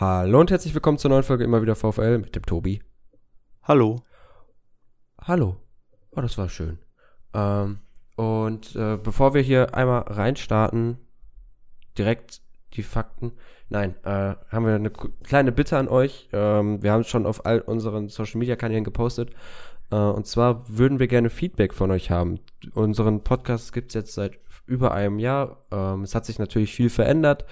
Hallo und herzlich willkommen zur neuen Folge immer wieder VfL mit dem Tobi. Hallo. Hallo. Oh, das war schön. Ähm, und äh, bevor wir hier einmal reinstarten, direkt die Fakten. Nein, äh, haben wir eine kleine Bitte an euch. Ähm, wir haben es schon auf all unseren Social Media Kanälen gepostet. Äh, und zwar würden wir gerne Feedback von euch haben. Unseren Podcast gibt es jetzt seit über einem Jahr. Ähm, es hat sich natürlich viel verändert.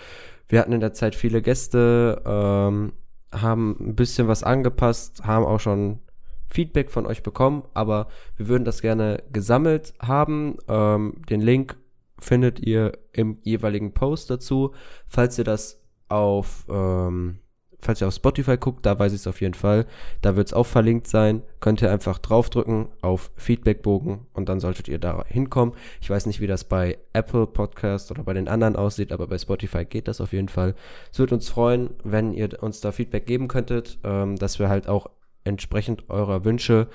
Wir hatten in der Zeit viele Gäste, ähm, haben ein bisschen was angepasst, haben auch schon Feedback von euch bekommen, aber wir würden das gerne gesammelt haben. Ähm, den Link findet ihr im jeweiligen Post dazu. Falls ihr das auf, ähm, falls ihr auf Spotify guckt, da weiß ich es auf jeden Fall. Da wird es auch verlinkt sein. Könnt ihr einfach draufdrücken auf Feedbackbogen und dann solltet ihr da hinkommen. Ich weiß nicht, wie das bei Apple Podcast oder bei den anderen aussieht, aber bei Spotify geht das auf jeden Fall. Es würde uns freuen, wenn ihr uns da Feedback geben könntet, ähm, dass wir halt auch entsprechend eurer Wünsche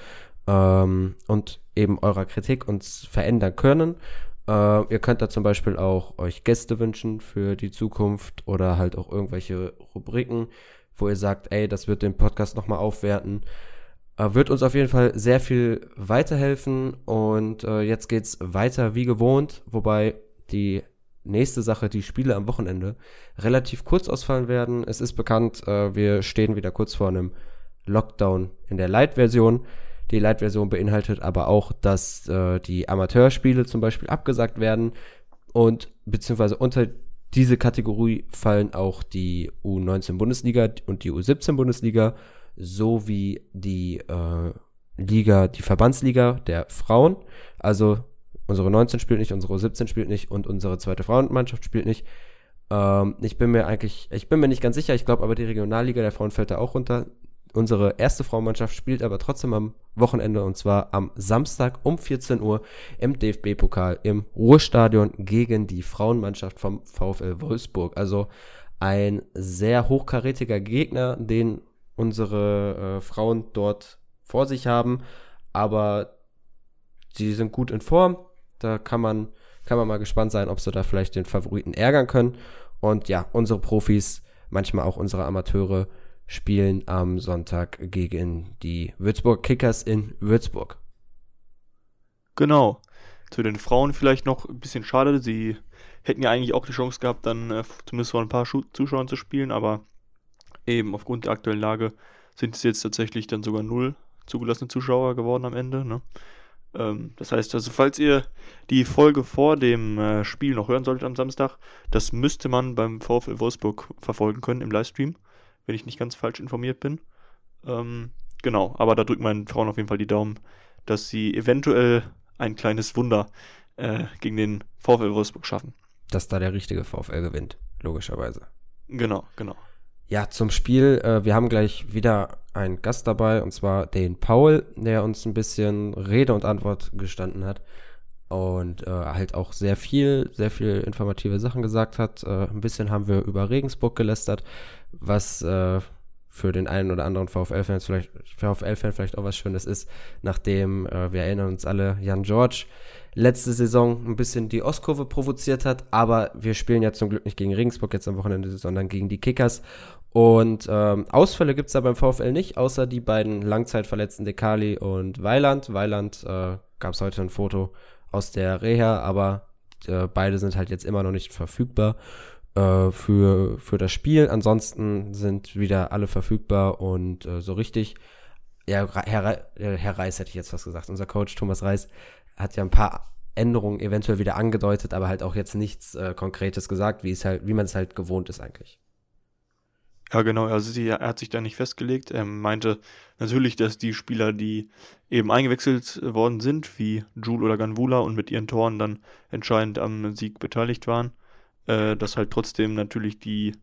ähm, und eben eurer Kritik uns verändern können. Äh, ihr könnt da zum Beispiel auch euch Gäste wünschen für die Zukunft oder halt auch irgendwelche Rubriken, wo ihr sagt, ey, das wird den Podcast nochmal aufwerten. Äh, wird uns auf jeden Fall sehr viel weiterhelfen und äh, jetzt geht's weiter wie gewohnt, wobei die nächste Sache, die Spiele am Wochenende, relativ kurz ausfallen werden. Es ist bekannt, wir stehen wieder kurz vor einem Lockdown in der Light-Version. Die Light-Version beinhaltet aber auch, dass äh, die Amateurspiele zum Beispiel abgesagt werden und beziehungsweise unter diese Kategorie fallen auch die U19 Bundesliga und die U17 Bundesliga sowie die äh, Liga, die Verbandsliga der Frauen. Also unsere 19 spielt nicht, unsere U17 spielt nicht und unsere zweite Frauenmannschaft spielt nicht. Ähm, ich bin mir eigentlich, ich bin mir nicht ganz sicher, ich glaube aber die Regionalliga der Frauen fällt da auch runter. Unsere erste Frauenmannschaft spielt aber trotzdem am Wochenende und zwar am Samstag um 14 Uhr im DFB-Pokal im Ruhrstadion gegen die Frauenmannschaft vom VfL Wolfsburg. Also ein sehr hochkarätiger Gegner, den unsere äh, Frauen dort vor sich haben. Aber sie sind gut in Form. Da kann man, kann man mal gespannt sein, ob sie da vielleicht den Favoriten ärgern können. Und ja, unsere Profis, manchmal auch unsere Amateure, spielen am Sonntag gegen die Würzburg Kickers in Würzburg. Genau. Zu den Frauen vielleicht noch ein bisschen schade. Sie hätten ja eigentlich auch die Chance gehabt, dann äh, zumindest vor ein paar Schu Zuschauern zu spielen, aber eben aufgrund der aktuellen Lage sind es jetzt tatsächlich dann sogar null zugelassene Zuschauer geworden am Ende. Ne? Ähm, das heißt also, falls ihr die Folge vor dem äh, Spiel noch hören solltet am Samstag, das müsste man beim VfL Wolfsburg verfolgen können im Livestream wenn ich nicht ganz falsch informiert bin. Ähm, genau, aber da drückt meinen Frauen auf jeden Fall die Daumen, dass sie eventuell ein kleines Wunder äh, gegen den VfL Wolfsburg schaffen. Dass da der richtige VfL gewinnt, logischerweise. Genau, genau. Ja, zum Spiel. Äh, wir haben gleich wieder einen Gast dabei, und zwar den Paul, der uns ein bisschen Rede und Antwort gestanden hat und äh, halt auch sehr viel, sehr viel informative Sachen gesagt hat. Äh, ein bisschen haben wir über Regensburg gelästert, was äh, für den einen oder anderen VfL-Fan vielleicht, VfL-Fan vielleicht auch was Schönes ist, nachdem äh, wir erinnern uns alle, Jan George letzte Saison ein bisschen die Ostkurve provoziert hat, aber wir spielen ja zum Glück nicht gegen Regensburg jetzt am Wochenende, sondern gegen die Kickers. Und ähm, Ausfälle gibt es da beim VfL nicht, außer die beiden Langzeitverletzten Dekali und Weiland. Weiland äh, gab es heute ein Foto aus der Reha, aber äh, beide sind halt jetzt immer noch nicht verfügbar äh, für, für das Spiel. Ansonsten sind wieder alle verfügbar und äh, so richtig, ja, Herr, Herr Reis hätte ich jetzt was gesagt. Unser Coach Thomas Reis hat ja ein paar Änderungen eventuell wieder angedeutet, aber halt auch jetzt nichts äh, Konkretes gesagt, wie halt, wie man es halt gewohnt ist eigentlich. Ja, genau. Also sie, er hat sich da nicht festgelegt. Er meinte natürlich, dass die Spieler, die eben eingewechselt worden sind, wie Jule oder Ganvula und mit ihren Toren dann entscheidend am Sieg beteiligt waren, äh, dass halt trotzdem natürlich die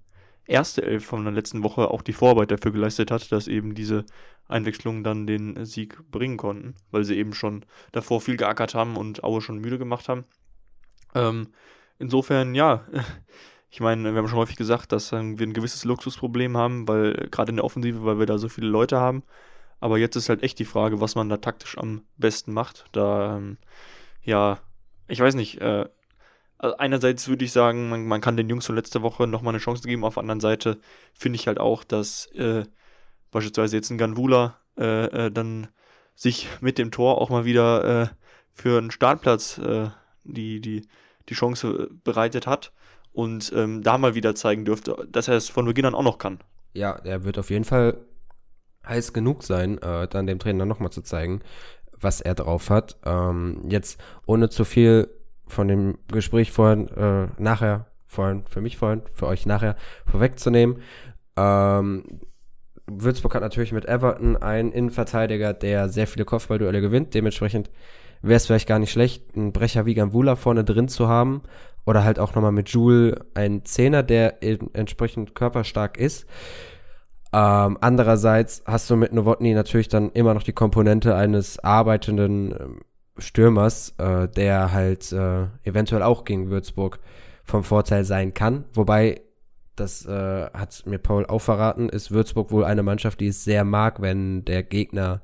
erste Elf von der letzten Woche auch die Vorarbeit dafür geleistet hat, dass eben diese Einwechslungen dann den Sieg bringen konnten, weil sie eben schon davor viel geackert haben und Aue schon müde gemacht haben. Ähm, insofern, ja, ich meine, wir haben schon häufig gesagt, dass wir ein gewisses Luxusproblem haben, weil gerade in der Offensive, weil wir da so viele Leute haben. Aber jetzt ist halt echt die Frage, was man da taktisch am besten macht. Da, ähm, ja, ich weiß nicht, äh, also einerseits würde ich sagen, man, man, kann den Jungs von letzter Woche nochmal eine Chance geben. Auf der anderen Seite finde ich halt auch, dass äh, beispielsweise jetzt ein Ganvula äh, äh, dann sich mit dem Tor auch mal wieder äh, für einen Startplatz äh, die, die, die Chance bereitet hat und ähm, da mal wieder zeigen dürfte, dass er es von Beginn an auch noch kann. Ja, er wird auf jeden Fall heiß genug sein, äh, dann dem Trainer nochmal zu zeigen, was er drauf hat. Ähm, jetzt ohne zu viel von dem Gespräch vorhin, äh, nachher, vorhin, für mich vorhin, für euch nachher vorwegzunehmen. Ähm, Würzburg hat natürlich mit Everton einen Innenverteidiger, der sehr viele Kopfballduelle gewinnt. Dementsprechend wäre es vielleicht gar nicht schlecht, einen Brecher wie Gambula vorne drin zu haben. Oder halt auch nochmal mit Joule einen Zehner, der entsprechend körperstark ist. Ähm, andererseits hast du mit Novotny natürlich dann immer noch die Komponente eines arbeitenden ähm, Stürmers, äh, der halt äh, eventuell auch gegen Würzburg vom Vorteil sein kann. Wobei, das äh, hat mir Paul auch verraten, ist Würzburg wohl eine Mannschaft, die es sehr mag, wenn der Gegner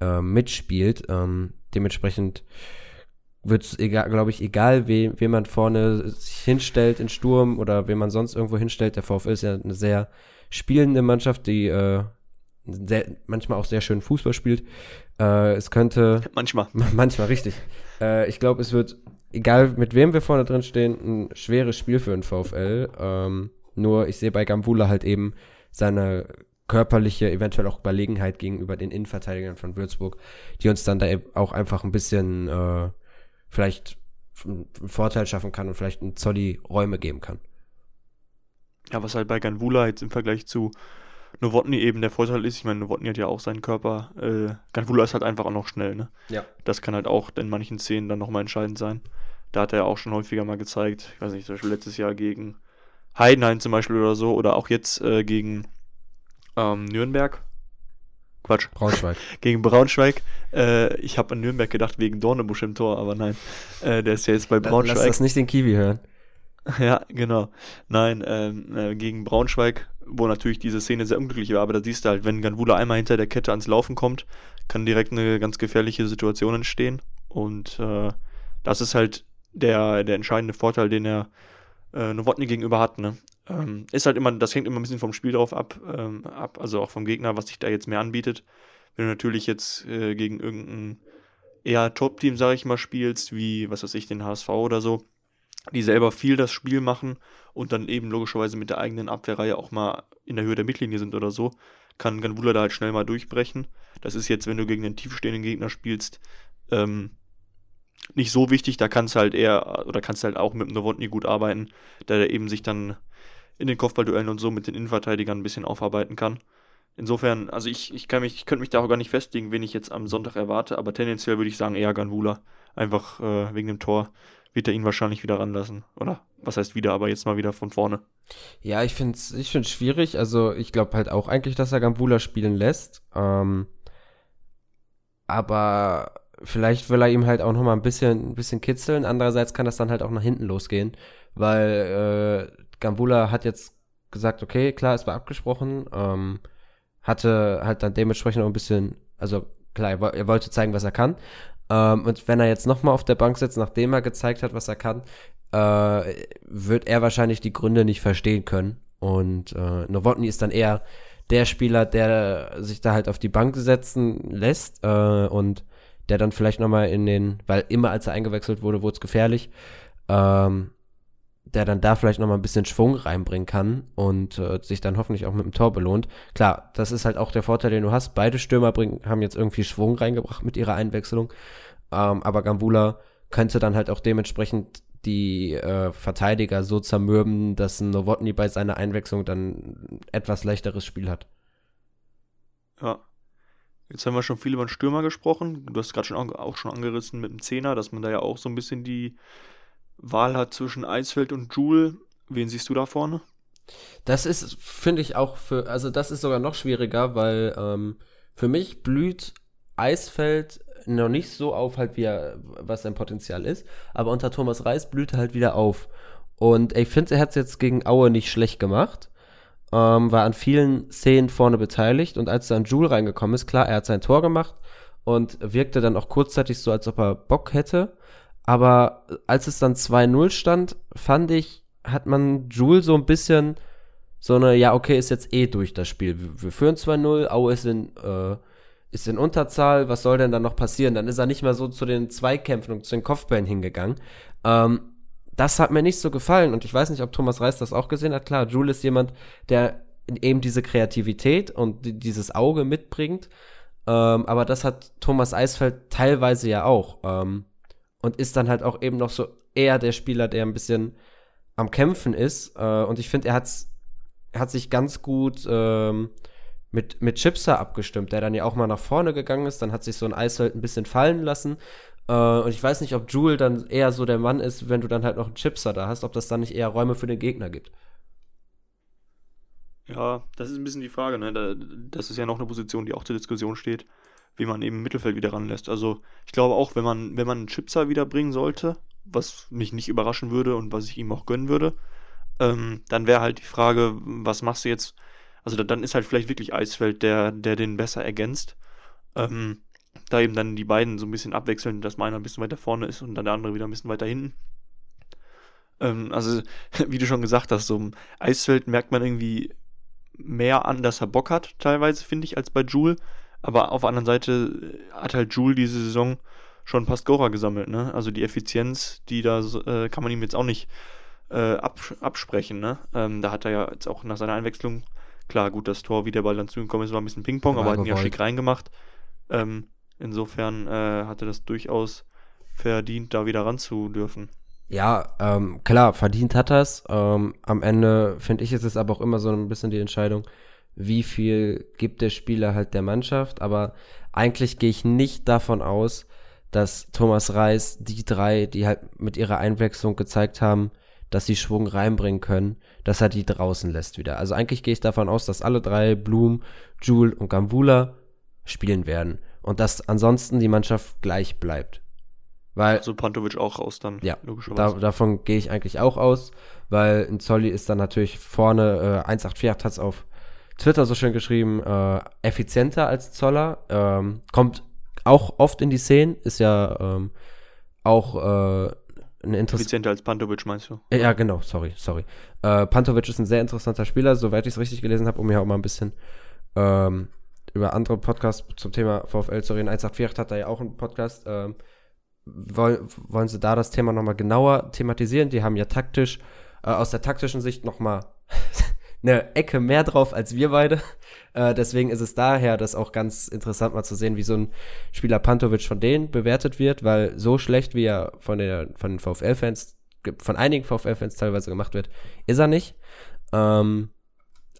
äh, mitspielt. Ähm, dementsprechend wird es, glaube ich, egal, we, wen man vorne sich hinstellt in Sturm oder wen man sonst irgendwo hinstellt. Der VfL ist ja eine sehr spielende Mannschaft, die äh, sehr, manchmal auch sehr schön Fußball spielt. Äh, es könnte. Manchmal. Manchmal, richtig. Äh, ich glaube, es wird, egal mit wem wir vorne drin stehen, ein schweres Spiel für den VfL. Ähm, nur ich sehe bei Gambula halt eben seine körperliche, eventuell auch Überlegenheit gegenüber den Innenverteidigern von Würzburg, die uns dann da auch einfach ein bisschen äh, vielleicht einen Vorteil schaffen kann und vielleicht einen Zolli Räume geben kann. Ja, was halt bei Ganvula jetzt im Vergleich zu Novotny eben der Vorteil ist, ich meine, Novotny hat ja auch seinen Körper, äh, Ganvula ist halt einfach auch noch schnell, ne? Ja. Das kann halt auch in manchen Szenen dann nochmal entscheidend sein. Da hat er ja auch schon häufiger mal gezeigt, ich weiß nicht, zum Beispiel letztes Jahr gegen Heidenheim zum Beispiel oder so, oder auch jetzt äh, gegen ähm, Nürnberg. Quatsch. Braunschweig. gegen Braunschweig. Äh, ich habe an Nürnberg gedacht wegen Dornebusch im Tor, aber nein. Äh, der ist ja jetzt bei Braunschweig. Lass das nicht den Kiwi hören. Ja, genau. Nein, ähm, äh, gegen Braunschweig, wo natürlich diese Szene sehr unglücklich war, aber da siehst du halt, wenn Ganvula einmal hinter der Kette ans Laufen kommt, kann direkt eine ganz gefährliche Situation entstehen. Und äh, das ist halt der, der entscheidende Vorteil, den er äh, Nowotny gegenüber hat. Ne? Ähm, ist halt immer, das hängt immer ein bisschen vom Spiel drauf ab, ähm, ab, also auch vom Gegner, was sich da jetzt mehr anbietet. Wenn du natürlich jetzt äh, gegen irgendein eher Top-Team, sag ich mal, spielst, wie, was weiß ich, den HSV oder so, die selber viel das Spiel machen und dann eben logischerweise mit der eigenen Abwehrreihe auch mal in der Höhe der Mittellinie sind oder so, kann Ganvula da halt schnell mal durchbrechen. Das ist jetzt, wenn du gegen einen tiefstehenden Gegner spielst, ähm, nicht so wichtig. Da kannst du halt eher, oder kannst halt auch mit dem Novotny gut arbeiten, da der eben sich dann in den Kopfballduellen und so mit den Innenverteidigern ein bisschen aufarbeiten kann. Insofern, also ich, ich kann mich, ich könnte mich da auch gar nicht festlegen, wen ich jetzt am Sonntag erwarte, aber tendenziell würde ich sagen eher Ganvula. Einfach äh, wegen dem Tor wird er ihn wahrscheinlich wieder ranlassen. Oder was heißt wieder, aber jetzt mal wieder von vorne. Ja, ich finde es ich find's schwierig. Also ich glaube halt auch eigentlich, dass er Gambula spielen lässt. Ähm, aber vielleicht will er ihm halt auch noch mal ein bisschen, ein bisschen kitzeln. Andererseits kann das dann halt auch nach hinten losgehen, weil äh, Gambula hat jetzt gesagt, okay, klar, es war abgesprochen. Ähm, hatte halt dann dementsprechend auch ein bisschen, also klar, er wollte zeigen, was er kann. Ähm, und wenn er jetzt nochmal auf der Bank sitzt, nachdem er gezeigt hat, was er kann, äh, wird er wahrscheinlich die Gründe nicht verstehen können. Und äh, Novotny ist dann eher der Spieler, der sich da halt auf die Bank setzen lässt äh, und der dann vielleicht nochmal in den, weil immer als er eingewechselt wurde, wurde es gefährlich, ähm, der dann da vielleicht nochmal ein bisschen Schwung reinbringen kann und äh, sich dann hoffentlich auch mit dem Tor belohnt. Klar, das ist halt auch der Vorteil, den du hast. Beide Stürmer bringen, haben jetzt irgendwie Schwung reingebracht mit ihrer Einwechslung. Ähm, aber Gambula könnte dann halt auch dementsprechend die äh, Verteidiger so zermürben, dass ein Nowotny bei seiner Einwechslung dann etwas leichteres Spiel hat. Ja. Jetzt haben wir schon viel über den Stürmer gesprochen. Du hast gerade schon auch schon angerissen mit dem Zehner, dass man da ja auch so ein bisschen die Wahl hat zwischen Eisfeld und Joule. Wen siehst du da vorne? Das ist, finde ich, auch für, also das ist sogar noch schwieriger, weil ähm, für mich blüht Eisfeld noch nicht so auf, halt wie er, was sein Potenzial ist, aber unter Thomas Reis blüht er halt wieder auf. Und ich finde, er hat es jetzt gegen Aue nicht schlecht gemacht. Ähm, war an vielen Szenen vorne beteiligt und als dann Joule reingekommen ist, klar, er hat sein Tor gemacht und wirkte dann auch kurzzeitig so, als ob er Bock hätte. Aber als es dann 2-0 stand, fand ich, hat man Jule so ein bisschen so eine, ja, okay, ist jetzt eh durch das Spiel. Wir, wir führen 2-0, Aue ist in, äh, ist in Unterzahl, was soll denn dann noch passieren? Dann ist er nicht mehr so zu den Zweikämpfen und zu den Kopfbällen hingegangen. Ähm, das hat mir nicht so gefallen und ich weiß nicht, ob Thomas Reis das auch gesehen hat. Klar, Jule ist jemand, der eben diese Kreativität und dieses Auge mitbringt. Ähm, aber das hat Thomas Eisfeld teilweise ja auch. Ähm, und ist dann halt auch eben noch so eher der Spieler, der ein bisschen am Kämpfen ist. Äh, und ich finde, er, hat's, hat sich ganz gut ähm, mit, mit Chipser abgestimmt, der dann ja auch mal nach vorne gegangen ist. Dann hat sich so ein Eisfeld ein bisschen fallen lassen. Äh, und ich weiß nicht, ob Jule dann eher so der Mann ist, wenn du dann halt noch einen Chipser da hast, ob das dann nicht eher Räume für den Gegner gibt. Ja, das ist ein bisschen die Frage. Ne? Das ist ja noch eine Position, die auch zur Diskussion steht, wie man eben Mittelfeld wieder ranlässt. Also ich glaube auch, wenn man, wenn man einen Chipser wiederbringen sollte, was mich nicht überraschen würde und was ich ihm auch gönnen würde, ähm, dann wäre halt die Frage, was machst du jetzt? Also dann ist halt vielleicht wirklich Eisfeld, der, der den besser ergänzt. Ähm, da eben dann die beiden so ein bisschen abwechseln, dass meiner ein bisschen weiter vorne ist und dann der andere wieder ein bisschen weiter hinten. Ähm, also, wie du schon gesagt hast, so im Eisfeld merkt man irgendwie mehr an, dass er Bock hat, teilweise, finde ich, als bei Jule. Aber auf der anderen Seite hat halt Jule diese Saison schon ein paar Scorer gesammelt, ne? Also die Effizienz, die da äh, kann man ihm jetzt auch nicht äh, abs absprechen, ne? Ähm, da hat er ja jetzt auch nach seiner Einwechslung, klar, gut, das Tor, wie der Ball dann zu ihm gekommen ist, war ein bisschen Ping-Pong, aber hat ihn ja schick reingemacht. Ähm, insofern äh, hat er das durchaus verdient, da wieder ran zu dürfen. Ja, ähm, klar, verdient hat er es. Ähm, am Ende finde ich, ist es aber auch immer so ein bisschen die Entscheidung, wie viel gibt der Spieler halt der Mannschaft. Aber eigentlich gehe ich nicht davon aus, dass Thomas Reis die drei, die halt mit ihrer Einwechslung gezeigt haben, dass sie Schwung reinbringen können, dass er die draußen lässt wieder. Also eigentlich gehe ich davon aus, dass alle drei, Blum, Jule und Gambula, spielen werden. Und dass ansonsten die Mannschaft gleich bleibt. Weil, also Pantovic auch raus dann, ja, logischerweise. Da, davon gehe ich eigentlich auch aus, weil ein Zolli ist dann natürlich vorne, äh, 184 hat es auf Twitter so schön geschrieben, äh, effizienter als Zoller, ähm, kommt auch oft in die Szenen, ist ja ähm, auch äh, ein interessanter. Effizienter als Pantovic, meinst du? Ja, genau, sorry, sorry. Äh, Pantovic ist ein sehr interessanter Spieler, soweit ich es richtig gelesen habe, um hier auch mal ein bisschen ähm, über andere Podcasts zum Thema VfL zu reden. 184 hat da ja auch einen Podcast, ähm, wollen, wollen sie da das Thema nochmal genauer thematisieren? Die haben ja taktisch, äh, aus der taktischen Sicht nochmal eine Ecke mehr drauf als wir beide. Äh, deswegen ist es daher das auch ganz interessant mal zu sehen, wie so ein Spieler Pantovic von denen bewertet wird, weil so schlecht, wie er von, der, von den VfL-Fans, von einigen VfL-Fans teilweise gemacht wird, ist er nicht. Ähm,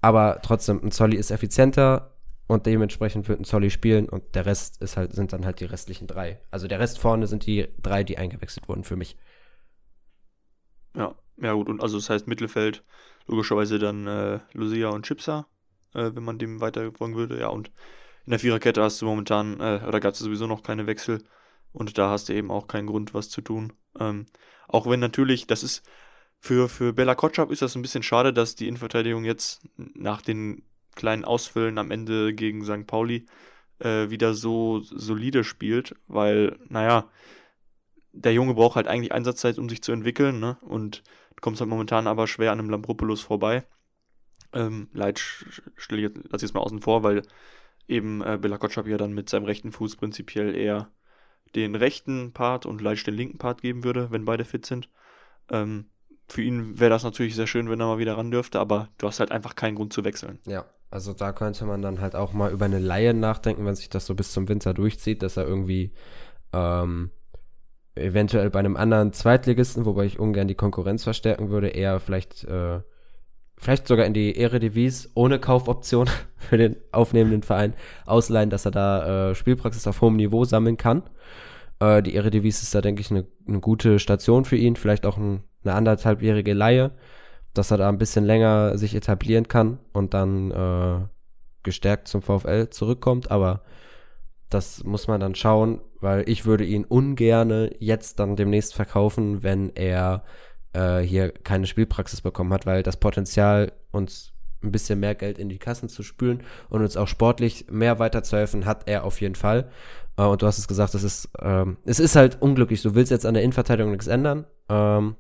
aber trotzdem, ein Zolli ist effizienter, und dementsprechend wird ein Zolli spielen und der Rest ist halt, sind dann halt die restlichen drei. Also der Rest vorne sind die drei, die eingewechselt wurden für mich. Ja, ja gut, und also das heißt Mittelfeld, logischerweise dann äh, Lucia und Chipsa, äh, wenn man dem weiter folgen würde, ja, und in der Viererkette hast du momentan, äh, oder gab es sowieso noch keine Wechsel und da hast du eben auch keinen Grund, was zu tun. Ähm, auch wenn natürlich, das ist, für, für Bella Kotschap ist das ein bisschen schade, dass die Innenverteidigung jetzt nach den kleinen Ausfüllen am Ende gegen St. Pauli äh, wieder so solide spielt, weil, naja, der Junge braucht halt eigentlich Einsatzzeit, um sich zu entwickeln, ne? Und du kommst halt momentan aber schwer an einem Lampropoulos vorbei. Ähm, Leid stelle ich jetzt, jetzt mal außen vor, weil eben äh, Bela Kotschap ja dann mit seinem rechten Fuß prinzipiell eher den rechten Part und Leitsch den linken Part geben würde, wenn beide fit sind. Ähm, für ihn wäre das natürlich sehr schön, wenn er mal wieder ran dürfte, aber du hast halt einfach keinen Grund zu wechseln. Ja, also da könnte man dann halt auch mal über eine Laie nachdenken, wenn sich das so bis zum Winter durchzieht, dass er irgendwie ähm, eventuell bei einem anderen Zweitligisten, wobei ich ungern die Konkurrenz verstärken würde, eher vielleicht äh, vielleicht sogar in die Eredivis ohne Kaufoption für den aufnehmenden Verein ausleihen, dass er da äh, Spielpraxis auf hohem Niveau sammeln kann. Äh, die Eredivis ist da, denke ich, eine ne gute Station für ihn, vielleicht auch ein, eine anderthalbjährige Laie dass er da ein bisschen länger sich etablieren kann und dann äh, gestärkt zum VfL zurückkommt. Aber das muss man dann schauen, weil ich würde ihn ungerne jetzt dann demnächst verkaufen, wenn er äh, hier keine Spielpraxis bekommen hat, weil das Potenzial uns ein bisschen mehr Geld in die Kassen zu spülen und uns auch sportlich mehr weiterzuhelfen, hat er auf jeden Fall. Äh, und du hast es gesagt, es ist, ähm, es ist halt unglücklich. Du willst jetzt an der Innenverteidigung nichts ändern, ähm,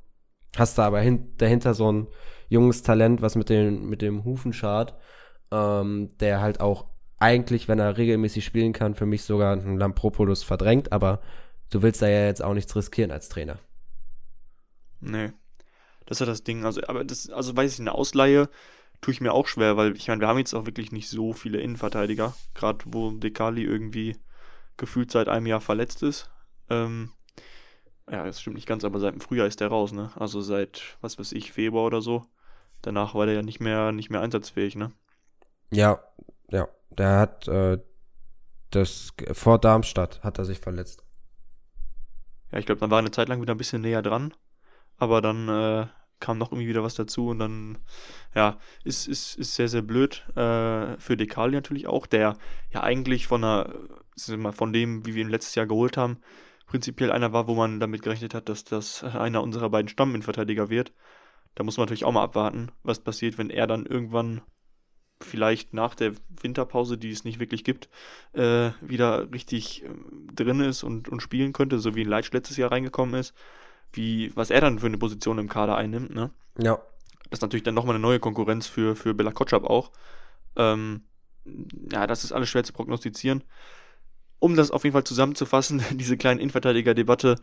hast da aber hin, dahinter so ein junges Talent, was mit, den, mit dem Hufen schart, ähm, der halt auch eigentlich, wenn er regelmäßig spielen kann, für mich sogar einen Lampropoulos verdrängt, aber du willst da ja jetzt auch nichts riskieren als Trainer. Nee. Das ist ja das Ding. Also, aber das, also weiß ich, eine Ausleihe tue ich mir auch schwer, weil ich meine, wir haben jetzt auch wirklich nicht so viele Innenverteidiger, gerade wo Dekali irgendwie gefühlt seit einem Jahr verletzt ist. Ähm, ja, das stimmt nicht ganz, aber seit dem Frühjahr ist der raus, ne? Also seit, was weiß ich, Februar oder so. Danach war der ja nicht mehr, nicht mehr einsatzfähig, ne? Ja, ja. Der hat äh, das vor Darmstadt hat er sich verletzt. Ja, ich glaube, dann war eine Zeit lang wieder ein bisschen näher dran. Aber dann äh, kam noch irgendwie wieder was dazu und dann, ja, ist, ist, ist sehr, sehr blöd äh, für Dekali natürlich auch, der ja eigentlich von einer, von dem, wie wir ihn letztes Jahr geholt haben, prinzipiell einer war, wo man damit gerechnet hat, dass das einer unserer beiden Stamminverteidiger wird. Da muss man natürlich auch mal abwarten, was passiert, wenn er dann irgendwann vielleicht nach der Winterpause, die es nicht wirklich gibt, äh, wieder richtig äh, drin ist und, und spielen könnte, so wie Leitsch letztes Jahr reingekommen ist wie, was er dann für eine Position im Kader einnimmt, ne? Ja. Das ist natürlich dann nochmal eine neue Konkurrenz für, für Bela Kotschap auch. Ähm, ja, das ist alles schwer zu prognostizieren. Um das auf jeden Fall zusammenzufassen, diese kleine Innenverteidiger-Debatte,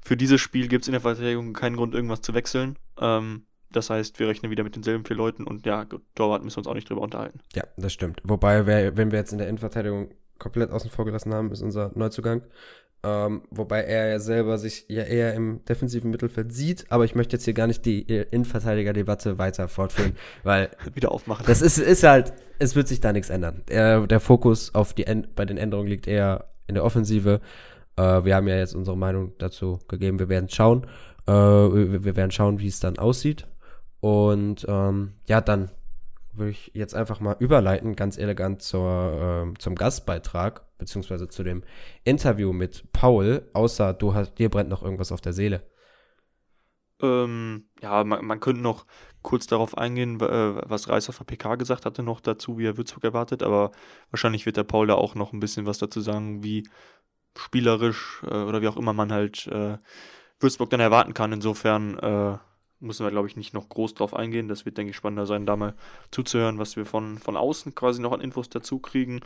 für dieses Spiel gibt es in der Verteidigung keinen Grund, irgendwas zu wechseln. Ähm, das heißt, wir rechnen wieder mit denselben vier Leuten und ja, Torwart müssen wir uns auch nicht drüber unterhalten. Ja, das stimmt. Wobei, wenn wir jetzt in der Innenverteidigung komplett außen vor gelassen haben, ist unser Neuzugang ähm, wobei er ja selber sich ja eher im defensiven Mittelfeld sieht, aber ich möchte jetzt hier gar nicht die Innenverteidiger-Debatte weiter fortführen, weil wieder aufmachen. Das ist, ist halt, es wird sich da nichts ändern. Der, der Fokus auf die bei den Änderungen liegt eher in der Offensive. Äh, wir haben ja jetzt unsere Meinung dazu gegeben. Wir werden schauen. Äh, wir, werden schauen, wie es dann aussieht. Und ähm, ja, dann würde ich jetzt einfach mal überleiten, ganz elegant zur, äh, zum Gastbeitrag, beziehungsweise zu dem Interview mit Paul, außer du hast, dir brennt noch irgendwas auf der Seele. Ähm, ja, man, man, könnte noch kurz darauf eingehen, äh, was Reis auf der PK gesagt hatte, noch dazu, wie er Würzburg erwartet, aber wahrscheinlich wird der Paul da auch noch ein bisschen was dazu sagen, wie spielerisch äh, oder wie auch immer man halt äh, Würzburg dann erwarten kann. Insofern äh, müssen wir, glaube ich, nicht noch groß drauf eingehen. Das wird, denke ich, spannender sein, da mal zuzuhören, was wir von, von außen quasi noch an Infos dazu kriegen.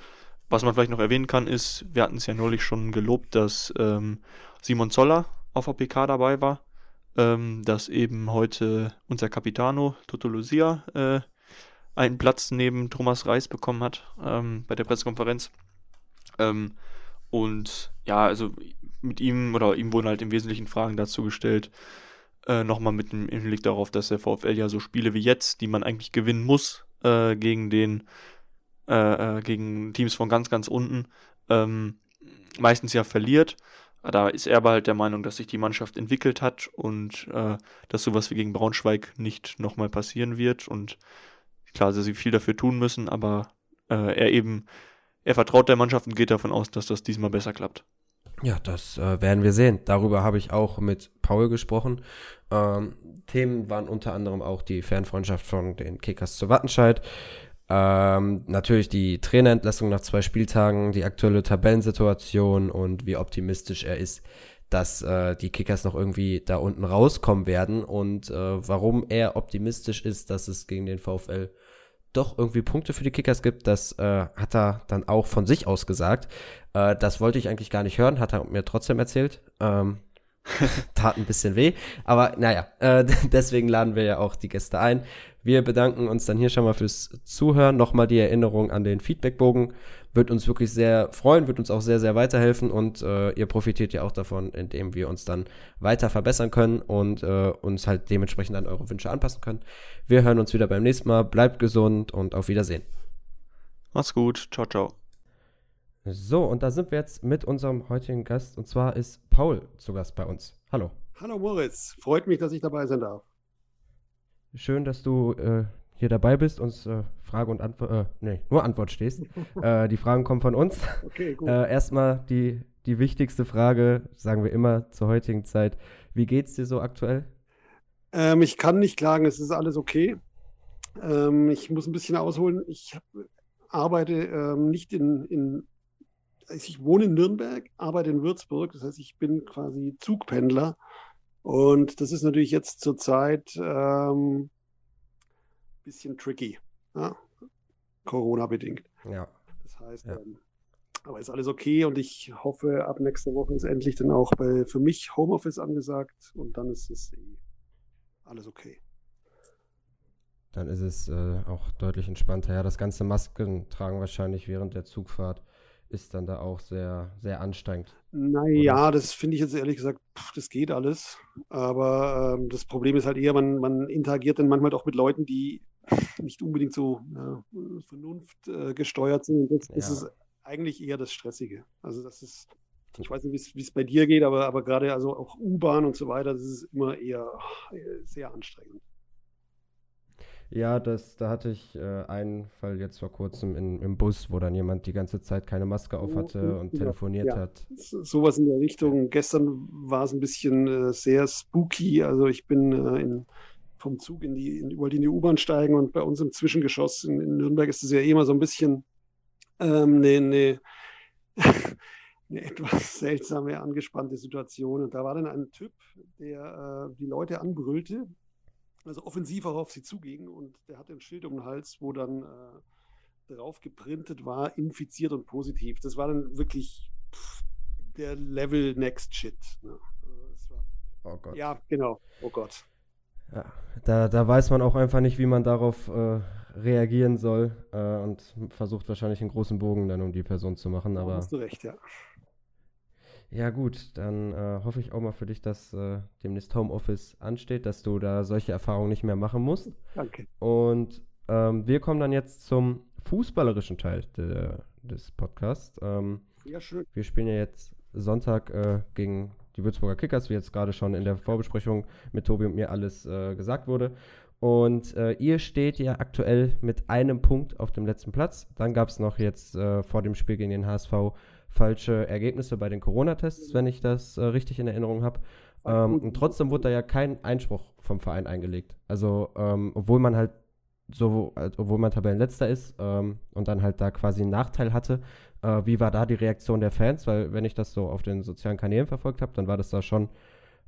Was man vielleicht noch erwähnen kann, ist, wir hatten es ja neulich schon gelobt, dass ähm, Simon Zoller auf der PK dabei war, ähm, dass eben heute unser Capitano Toto Lucia äh, einen Platz neben Thomas Reis bekommen hat ähm, bei der Pressekonferenz. Ähm, und ja, also mit ihm oder ihm wurden halt im Wesentlichen Fragen dazu gestellt, äh, Nochmal mit dem Hinblick darauf, dass der VfL ja so Spiele wie jetzt, die man eigentlich gewinnen muss, äh, gegen den, äh, äh, gegen Teams von ganz, ganz unten, ähm, meistens ja verliert. Da ist er aber halt der Meinung, dass sich die Mannschaft entwickelt hat und äh, dass sowas wie gegen Braunschweig nicht nochmal passieren wird. Und klar, sie viel dafür tun müssen, aber äh, er eben, er vertraut der Mannschaft und geht davon aus, dass das diesmal besser klappt. Ja, das äh, werden wir sehen. Darüber habe ich auch mit Paul gesprochen. Ähm, Themen waren unter anderem auch die Fernfreundschaft von den Kickers zu Wattenscheid. Ähm, natürlich die Trainerentlassung nach zwei Spieltagen, die aktuelle Tabellensituation und wie optimistisch er ist, dass äh, die Kickers noch irgendwie da unten rauskommen werden und äh, warum er optimistisch ist, dass es gegen den VfL doch irgendwie Punkte für die Kickers gibt. Das äh, hat er dann auch von sich aus gesagt. Äh, das wollte ich eigentlich gar nicht hören, hat er mir trotzdem erzählt. Ähm, tat ein bisschen weh. Aber naja, äh, deswegen laden wir ja auch die Gäste ein. Wir bedanken uns dann hier schon mal fürs Zuhören. Nochmal die Erinnerung an den Feedbackbogen. Wird uns wirklich sehr freuen, wird uns auch sehr, sehr weiterhelfen und äh, ihr profitiert ja auch davon, indem wir uns dann weiter verbessern können und äh, uns halt dementsprechend an eure Wünsche anpassen können. Wir hören uns wieder beim nächsten Mal. Bleibt gesund und auf Wiedersehen. Mach's gut. Ciao, ciao. So, und da sind wir jetzt mit unserem heutigen Gast und zwar ist Paul zu Gast bei uns. Hallo. Hallo Moritz, freut mich, dass ich dabei sein darf. Schön, dass du äh, hier dabei bist, uns äh, Frage und Antwort, äh, nee, nur Antwort stehst. äh, die Fragen kommen von uns. Okay, gut. Äh, erstmal die, die wichtigste Frage, sagen wir immer zur heutigen Zeit. Wie geht's dir so aktuell? Ähm, ich kann nicht klagen, es ist alles okay. Ähm, ich muss ein bisschen ausholen. Ich arbeite ähm, nicht in, in also ich wohne in Nürnberg, arbeite in Würzburg, das heißt, ich bin quasi Zugpendler. Und das ist natürlich jetzt zurzeit ähm, bisschen tricky, ja? Corona-bedingt. Ja. Das heißt, ja. ähm, aber ist alles okay und ich hoffe, ab nächster Woche ist endlich dann auch bei, für mich Homeoffice angesagt und dann ist es eh alles okay. Dann ist es äh, auch deutlich entspannter. Ja, das ganze Masken tragen wahrscheinlich während der Zugfahrt ist dann da auch sehr, sehr anstrengend. Naja, das finde ich jetzt ehrlich gesagt, pff, das geht alles. Aber ähm, das Problem ist halt eher, man, man interagiert dann manchmal auch mit Leuten, die nicht unbedingt so ja, Vernunft äh, gesteuert sind. Das, ja. ist es eigentlich eher das Stressige. Also das ist, ich weiß nicht, wie es bei dir geht, aber, aber gerade also auch U-Bahn und so weiter, das ist immer eher sehr anstrengend. Ja, das, da hatte ich äh, einen Fall jetzt vor kurzem in, im Bus, wo dann jemand die ganze Zeit keine Maske auf hatte und ja, telefoniert ja. hat. Sowas in der Richtung. Gestern war es ein bisschen äh, sehr spooky. Also ich bin äh, in, vom Zug in die, in, wollte in die U-Bahn steigen und bei uns im Zwischengeschoss in, in Nürnberg ist es ja immer so ein bisschen ähm, eine, eine, eine etwas seltsame, angespannte Situation. Und da war dann ein Typ, der äh, die Leute anbrüllte also offensiv auch auf sie zuging und der hatte ein Schild um den Hals, wo dann äh, drauf geprintet war, infiziert und positiv. Das war dann wirklich pff, der Level Next Shit. Ne? Also war, oh Gott. Ja, genau. Oh Gott. Ja, da, da weiß man auch einfach nicht, wie man darauf äh, reagieren soll äh, und versucht wahrscheinlich einen großen Bogen dann um die Person zu machen. Aber da hast du recht, ja. Ja, gut, dann äh, hoffe ich auch mal für dich, dass äh, demnächst Homeoffice ansteht, dass du da solche Erfahrungen nicht mehr machen musst. Danke. Und ähm, wir kommen dann jetzt zum fußballerischen Teil de, des Podcasts. Ähm, ja, schön. Wir spielen ja jetzt Sonntag äh, gegen die Würzburger Kickers, wie jetzt gerade schon in der Vorbesprechung mit Tobi und mir alles äh, gesagt wurde. Und äh, ihr steht ja aktuell mit einem Punkt auf dem letzten Platz. Dann gab es noch jetzt äh, vor dem Spiel gegen den HSV falsche Ergebnisse bei den Corona-Tests, wenn ich das äh, richtig in Erinnerung habe. Ähm, und trotzdem wurde da ja kein Einspruch vom Verein eingelegt. Also, ähm, obwohl man halt so, obwohl man Tabellenletzter ist ähm, und dann halt da quasi einen Nachteil hatte. Äh, wie war da die Reaktion der Fans? Weil, wenn ich das so auf den sozialen Kanälen verfolgt habe, dann war das da schon,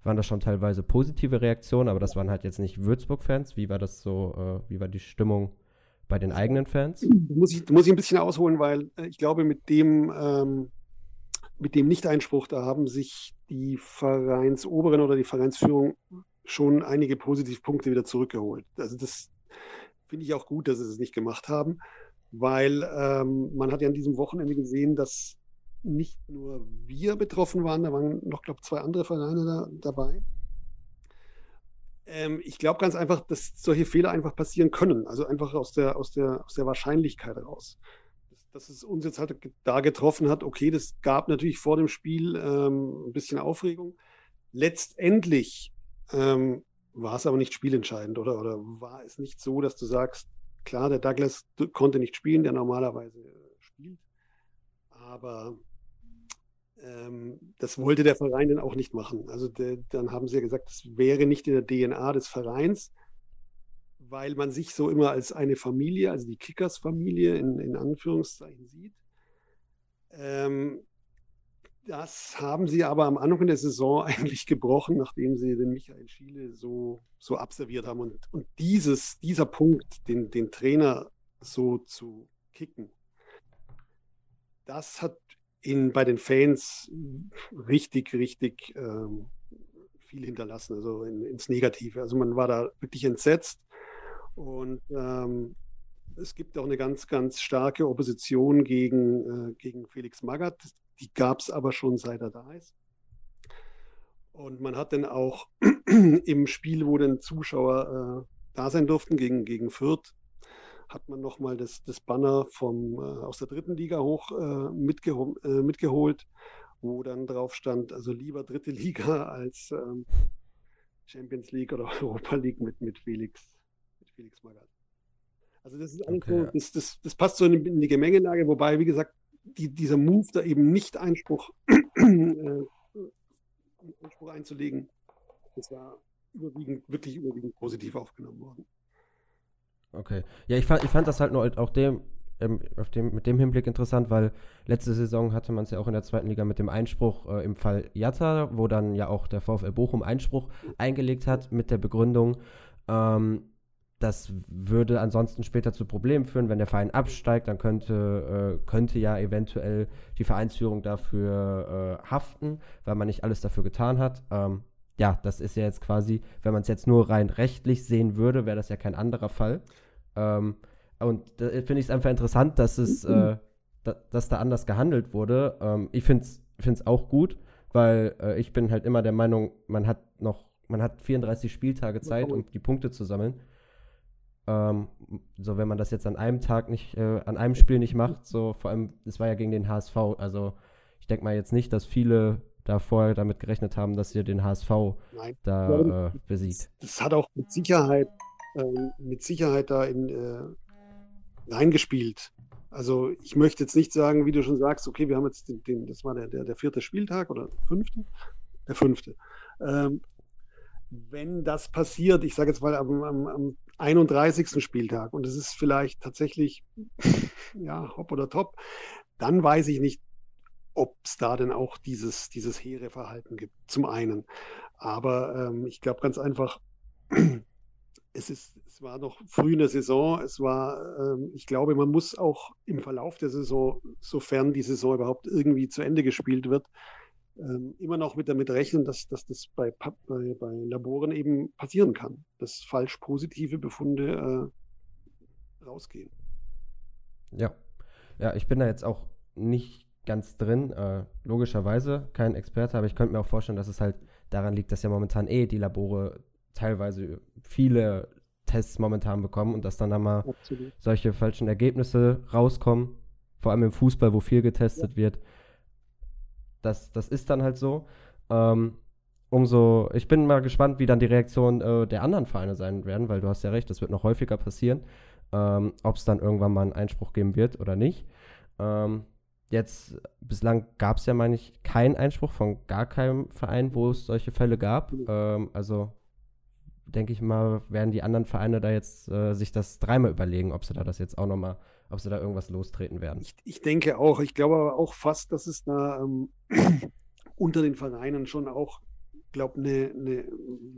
waren das schon teilweise positive Reaktionen, aber das waren halt jetzt nicht Würzburg-Fans. Wie war das so, äh, wie war die Stimmung bei den eigenen Fans? Muss ich, muss ich ein bisschen ausholen, weil äh, ich glaube, mit dem, ähm, mit dem Nicht-Einspruch, da haben sich die Vereinsoberen oder die Vereinsführung schon einige Positivpunkte wieder zurückgeholt. Also das finde ich auch gut, dass sie es nicht gemacht haben, weil ähm, man hat ja an diesem Wochenende gesehen, dass nicht nur wir betroffen waren, da waren noch, glaube ich, zwei andere Vereine da, dabei. Ähm, ich glaube ganz einfach, dass solche Fehler einfach passieren können. Also einfach aus der, aus der, aus der Wahrscheinlichkeit heraus. Dass, dass es uns jetzt halt da getroffen hat, okay, das gab natürlich vor dem Spiel ähm, ein bisschen Aufregung. Letztendlich ähm, war es aber nicht spielentscheidend, oder? Oder war es nicht so, dass du sagst, klar, der Douglas konnte nicht spielen, der normalerweise spielt. Aber ähm, das wollte der Verein dann auch nicht machen. Also de, dann haben sie ja gesagt, das wäre nicht in der DNA des Vereins, weil man sich so immer als eine Familie, also die Kickers-Familie in, in, Anführungszeichen sieht. Ähm, das haben sie aber am Anfang der Saison eigentlich gebrochen, nachdem sie den Michael Schiele so, so abserviert haben. Und, und dieses, dieser Punkt, den, den Trainer so zu kicken, das hat in, bei den Fans richtig, richtig ähm, viel hinterlassen, also in, ins Negative. Also man war da wirklich entsetzt und ähm, es gibt auch eine ganz, ganz starke Opposition gegen, äh, gegen Felix Magath. Die gab es aber schon seit er da ist. Und man hat dann auch im Spiel, wo dann Zuschauer äh, da sein durften, gegen, gegen Fürth, hat man nochmal das, das Banner vom, äh, aus der dritten Liga hoch äh, mitgeho äh, mitgeholt, wo dann drauf stand, also lieber dritte Liga als ähm, Champions League oder Europa League mit, mit Felix, mit Felix Magath. Also das ist alles okay, so, das, das, das passt so in, die Gemengelage, wobei, wie gesagt, die, dieser Move da eben nicht Einspruch, äh, Einspruch einzulegen, das war überwiegend, wirklich überwiegend positiv aufgenommen worden. Okay. Ja, ich fand, ich fand das halt nur auch dem, ähm, auf dem, mit dem Hinblick interessant, weil letzte Saison hatte man es ja auch in der zweiten Liga mit dem Einspruch äh, im Fall Jatta, wo dann ja auch der VfL Bochum Einspruch eingelegt hat mit der Begründung, ähm, das würde ansonsten später zu Problemen führen, wenn der Verein absteigt, dann könnte, äh, könnte ja eventuell die Vereinsführung dafür äh, haften, weil man nicht alles dafür getan hat. Ähm, ja, das ist ja jetzt quasi, wenn man es jetzt nur rein rechtlich sehen würde, wäre das ja kein anderer Fall. Ähm, und da finde ich es einfach interessant, dass es, äh, da, dass da anders gehandelt wurde. Ähm, ich finde es auch gut, weil äh, ich bin halt immer der Meinung, man hat noch, man hat 34 Spieltage Zeit, um die Punkte zu sammeln. Ähm, so, wenn man das jetzt an einem Tag nicht, äh, an einem Spiel nicht macht, so vor allem, es war ja gegen den HSV, also ich denke mal jetzt nicht, dass viele da vorher damit gerechnet haben, dass ihr den HSV Nein. da äh, besiegt. Das, das, hat auch mit Sicherheit, äh, mit Sicherheit da in, äh, reingespielt. Also ich möchte jetzt nicht sagen, wie du schon sagst, okay, wir haben jetzt den, den das war der, der, der, vierte Spieltag oder fünfte? Der fünfte. Ähm, wenn das passiert, ich sage jetzt mal am, am, am 31. Spieltag und es ist vielleicht tatsächlich, ja, hopp oder top, dann weiß ich nicht, ob es da denn auch dieses, dieses hehre Verhalten gibt, zum einen. Aber ähm, ich glaube ganz einfach, es, ist, es war noch früh in der Saison. Es war, ähm, ich glaube, man muss auch im Verlauf der Saison, sofern die Saison überhaupt irgendwie zu Ende gespielt wird, ähm, immer noch mit damit rechnen, dass, dass das bei, bei, bei Laboren eben passieren kann, dass falsch positive Befunde äh, rausgehen. Ja. Ja, ich bin da jetzt auch nicht ganz drin, äh, logischerweise kein Experte, aber ich könnte mir auch vorstellen, dass es halt daran liegt, dass ja momentan eh die Labore teilweise viele Tests momentan bekommen und dass dann da mal Absolut. solche falschen Ergebnisse rauskommen, vor allem im Fußball, wo viel getestet ja. wird das, das ist dann halt so. Ähm, umso, ich bin mal gespannt, wie dann die Reaktionen äh, der anderen Vereine sein werden, weil du hast ja recht, das wird noch häufiger passieren, ähm, ob es dann irgendwann mal einen Einspruch geben wird oder nicht. Ähm, jetzt, bislang gab es ja, meine ich, keinen Einspruch von gar keinem Verein, wo es solche Fälle gab. Ähm, also denke ich mal, werden die anderen Vereine da jetzt äh, sich das dreimal überlegen, ob sie da das jetzt auch nochmal ob sie da irgendwas lostreten werden. Ich, ich, denke auch. Ich glaube aber auch fast, dass es da ähm, unter den Vereinen schon auch, glaube eine, ne,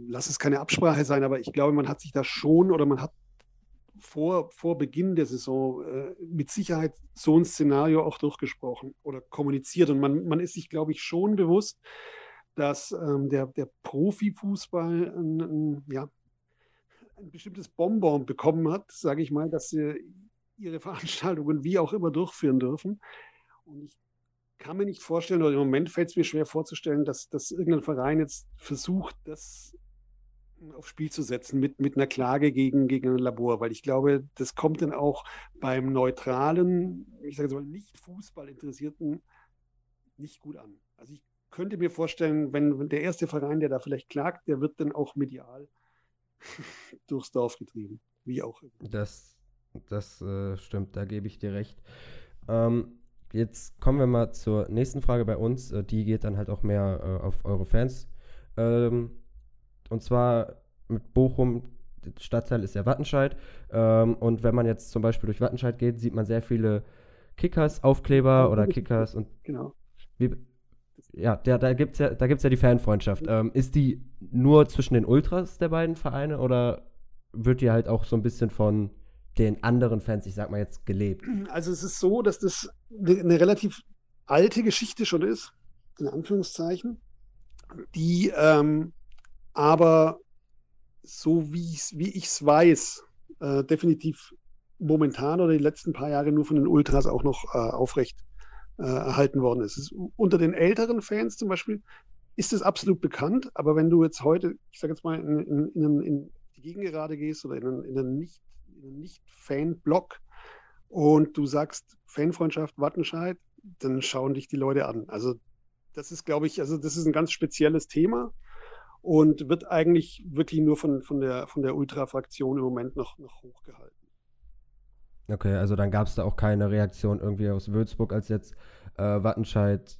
lass es keine Absprache sein, aber ich glaube, man hat sich da schon oder man hat vor, vor Beginn der Saison äh, mit Sicherheit so ein Szenario auch durchgesprochen oder kommuniziert. Und man, man ist sich, glaube ich, schon bewusst, dass ähm, der, der Profifußball ein, ein, ja, ein bestimmtes Bonbon bekommen hat, sage ich mal, dass sie ihre Veranstaltungen wie auch immer durchführen dürfen. Und ich kann mir nicht vorstellen, oder im Moment fällt es mir schwer vorzustellen, dass, dass irgendein Verein jetzt versucht, das aufs Spiel zu setzen mit, mit einer Klage gegen, gegen ein Labor, weil ich glaube, das kommt dann auch beim neutralen, ich sage jetzt mal nicht Fußballinteressierten nicht gut an. Also ich könnte mir vorstellen, wenn, wenn der erste Verein, der da vielleicht klagt, der wird dann auch medial durchs Dorf getrieben, wie auch immer. Das das äh, stimmt, da gebe ich dir recht. Ähm, jetzt kommen wir mal zur nächsten Frage bei uns. Äh, die geht dann halt auch mehr äh, auf eure Fans. Ähm, und zwar mit Bochum, der Stadtteil ist ja Wattenscheid. Ähm, und wenn man jetzt zum Beispiel durch Wattenscheid geht, sieht man sehr viele Kickers, Aufkleber oder Kickers und. Genau. Wie, ja, der, da gibt es ja, ja die Fanfreundschaft. Ähm, ist die nur zwischen den Ultras der beiden Vereine oder wird die halt auch so ein bisschen von den anderen Fans, ich sag mal jetzt, gelebt? Also es ist so, dass das eine relativ alte Geschichte schon ist, in Anführungszeichen, die ähm, aber so wie ich es weiß, äh, definitiv momentan oder die letzten paar Jahre nur von den Ultras auch noch äh, aufrecht äh, erhalten worden ist. ist. Unter den älteren Fans zum Beispiel ist es absolut bekannt, aber wenn du jetzt heute, ich sage jetzt mal, in, in, in, in die Gegengerade gehst oder in, in einen nicht nicht-Fan-Blog und du sagst Fanfreundschaft Wattenscheid, dann schauen dich die Leute an. Also das ist, glaube ich, also das ist ein ganz spezielles Thema und wird eigentlich wirklich nur von, von der, von der Ultra-Fraktion im Moment noch, noch hochgehalten. Okay, also dann gab es da auch keine Reaktion irgendwie aus Würzburg, als jetzt äh, Wattenscheid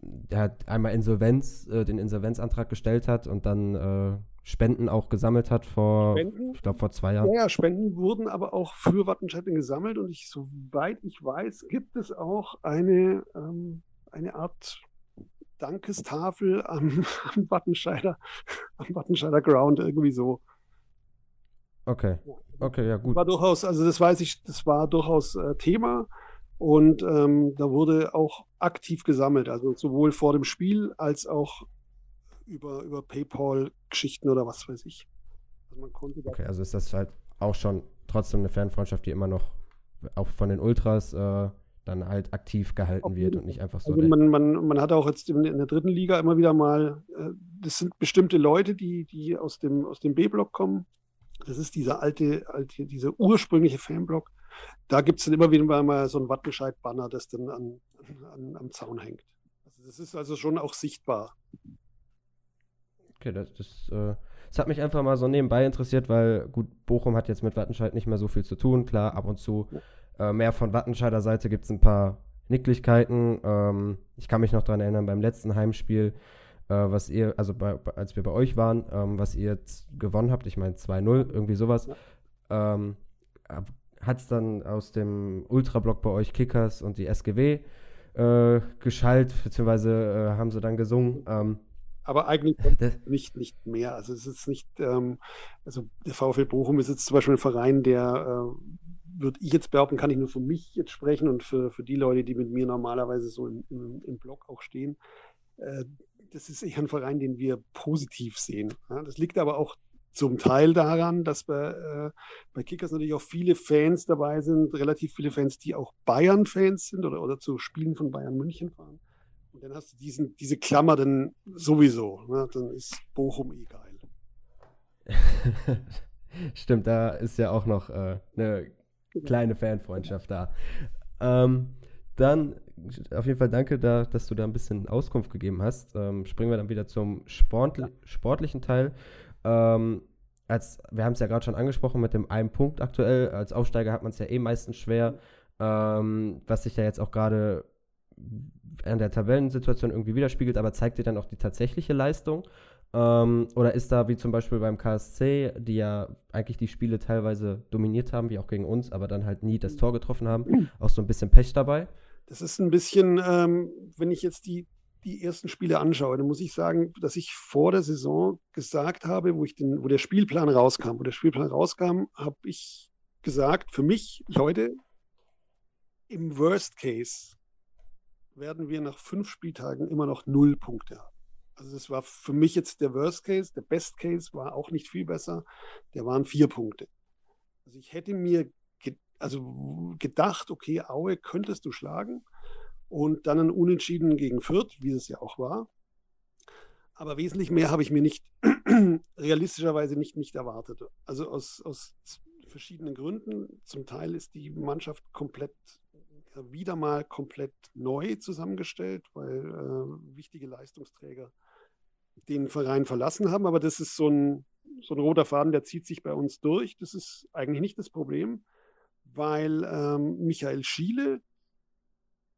der hat einmal Insolvenz, äh, den Insolvenzantrag gestellt hat und dann äh, Spenden auch gesammelt hat vor, Spenden? ich glaube, vor zwei Jahren. Ja, ja, Spenden wurden aber auch für Wattenscheid gesammelt und ich, soweit ich weiß, gibt es auch eine, ähm, eine Art Dankestafel am, am Wattenscheider, am Wattenscheider Ground, irgendwie so. Okay. Okay, ja, gut. War durchaus, also das weiß ich, das war durchaus äh, Thema und ähm, da wurde auch aktiv gesammelt, also sowohl vor dem Spiel als auch über, über PayPal-Geschichten oder was weiß ich. Also man konnte okay, also ist das halt auch schon trotzdem eine Fanfreundschaft, die immer noch auch von den Ultras äh, dann halt aktiv gehalten wird und nicht einfach so. Also man, man, man hat auch jetzt in, in, der dritten Liga immer wieder mal, äh, das sind bestimmte Leute, die, die aus dem, aus dem B-Block kommen. Das ist dieser alte, alte dieser ursprüngliche Fanblock. Da gibt es dann immer wieder mal so ein Wattenscheid-Banner, das dann an, an, am Zaun hängt. Also das ist also schon auch sichtbar. Okay, das, das, äh, das hat mich einfach mal so nebenbei interessiert, weil gut, Bochum hat jetzt mit Wattenscheid nicht mehr so viel zu tun. Klar, ab und zu äh, mehr von Wattenscheider Seite gibt es ein paar Nicklichkeiten. Ähm, ich kann mich noch daran erinnern, beim letzten Heimspiel, äh, was ihr, also bei, als wir bei euch waren, ähm, was ihr jetzt gewonnen habt, ich meine 2-0, irgendwie sowas, ähm, hat es dann aus dem Ultrablock bei euch Kickers und die SGW äh, geschallt, beziehungsweise äh, haben sie dann gesungen. Ähm, aber eigentlich nicht, nicht mehr. Also es ist nicht, ähm, also der VfL Bochum ist jetzt zum Beispiel ein Verein, der, äh, würde ich jetzt behaupten, kann ich nur für mich jetzt sprechen und für, für die Leute, die mit mir normalerweise so im, im, im Blog auch stehen. Äh, das ist eher ein Verein, den wir positiv sehen. Ja? Das liegt aber auch zum Teil daran, dass bei, äh, bei Kickers natürlich auch viele Fans dabei sind, relativ viele Fans, die auch Bayern-Fans sind oder, oder zu Spielen von Bayern München fahren. Und dann hast du diesen, diese Klammer dann sowieso. Ne? Dann ist Bochum eh geil. Stimmt, da ist ja auch noch äh, eine kleine Fanfreundschaft da. Ähm, dann auf jeden Fall danke, da, dass du da ein bisschen Auskunft gegeben hast. Ähm, springen wir dann wieder zum Sportli sportlichen Teil. Ähm, als, wir haben es ja gerade schon angesprochen mit dem einen Punkt aktuell. Als Aufsteiger hat man es ja eh meistens schwer. Ähm, was sich ja jetzt auch gerade an der Tabellensituation irgendwie widerspiegelt, aber zeigt dir dann auch die tatsächliche Leistung? Ähm, oder ist da wie zum Beispiel beim KSC, die ja eigentlich die Spiele teilweise dominiert haben, wie auch gegen uns, aber dann halt nie das Tor getroffen haben, auch so ein bisschen Pech dabei? Das ist ein bisschen, ähm, wenn ich jetzt die, die ersten Spiele anschaue, dann muss ich sagen, dass ich vor der Saison gesagt habe, wo, ich den, wo der Spielplan rauskam, wo der Spielplan rauskam, habe ich gesagt, für mich heute im Worst Case werden wir nach fünf Spieltagen immer noch null Punkte haben. Also das war für mich jetzt der Worst Case. Der Best Case war auch nicht viel besser. Der waren vier Punkte. Also ich hätte mir ge also gedacht, okay, Aue könntest du schlagen und dann ein Unentschieden gegen Fürth, wie es ja auch war. Aber wesentlich mehr habe ich mir nicht realistischerweise nicht, nicht erwartet. Also aus, aus verschiedenen Gründen. Zum Teil ist die Mannschaft komplett wieder mal komplett neu zusammengestellt, weil äh, wichtige Leistungsträger den Verein verlassen haben. Aber das ist so ein, so ein roter Faden, der zieht sich bei uns durch. Das ist eigentlich nicht das Problem, weil ähm, Michael Schiele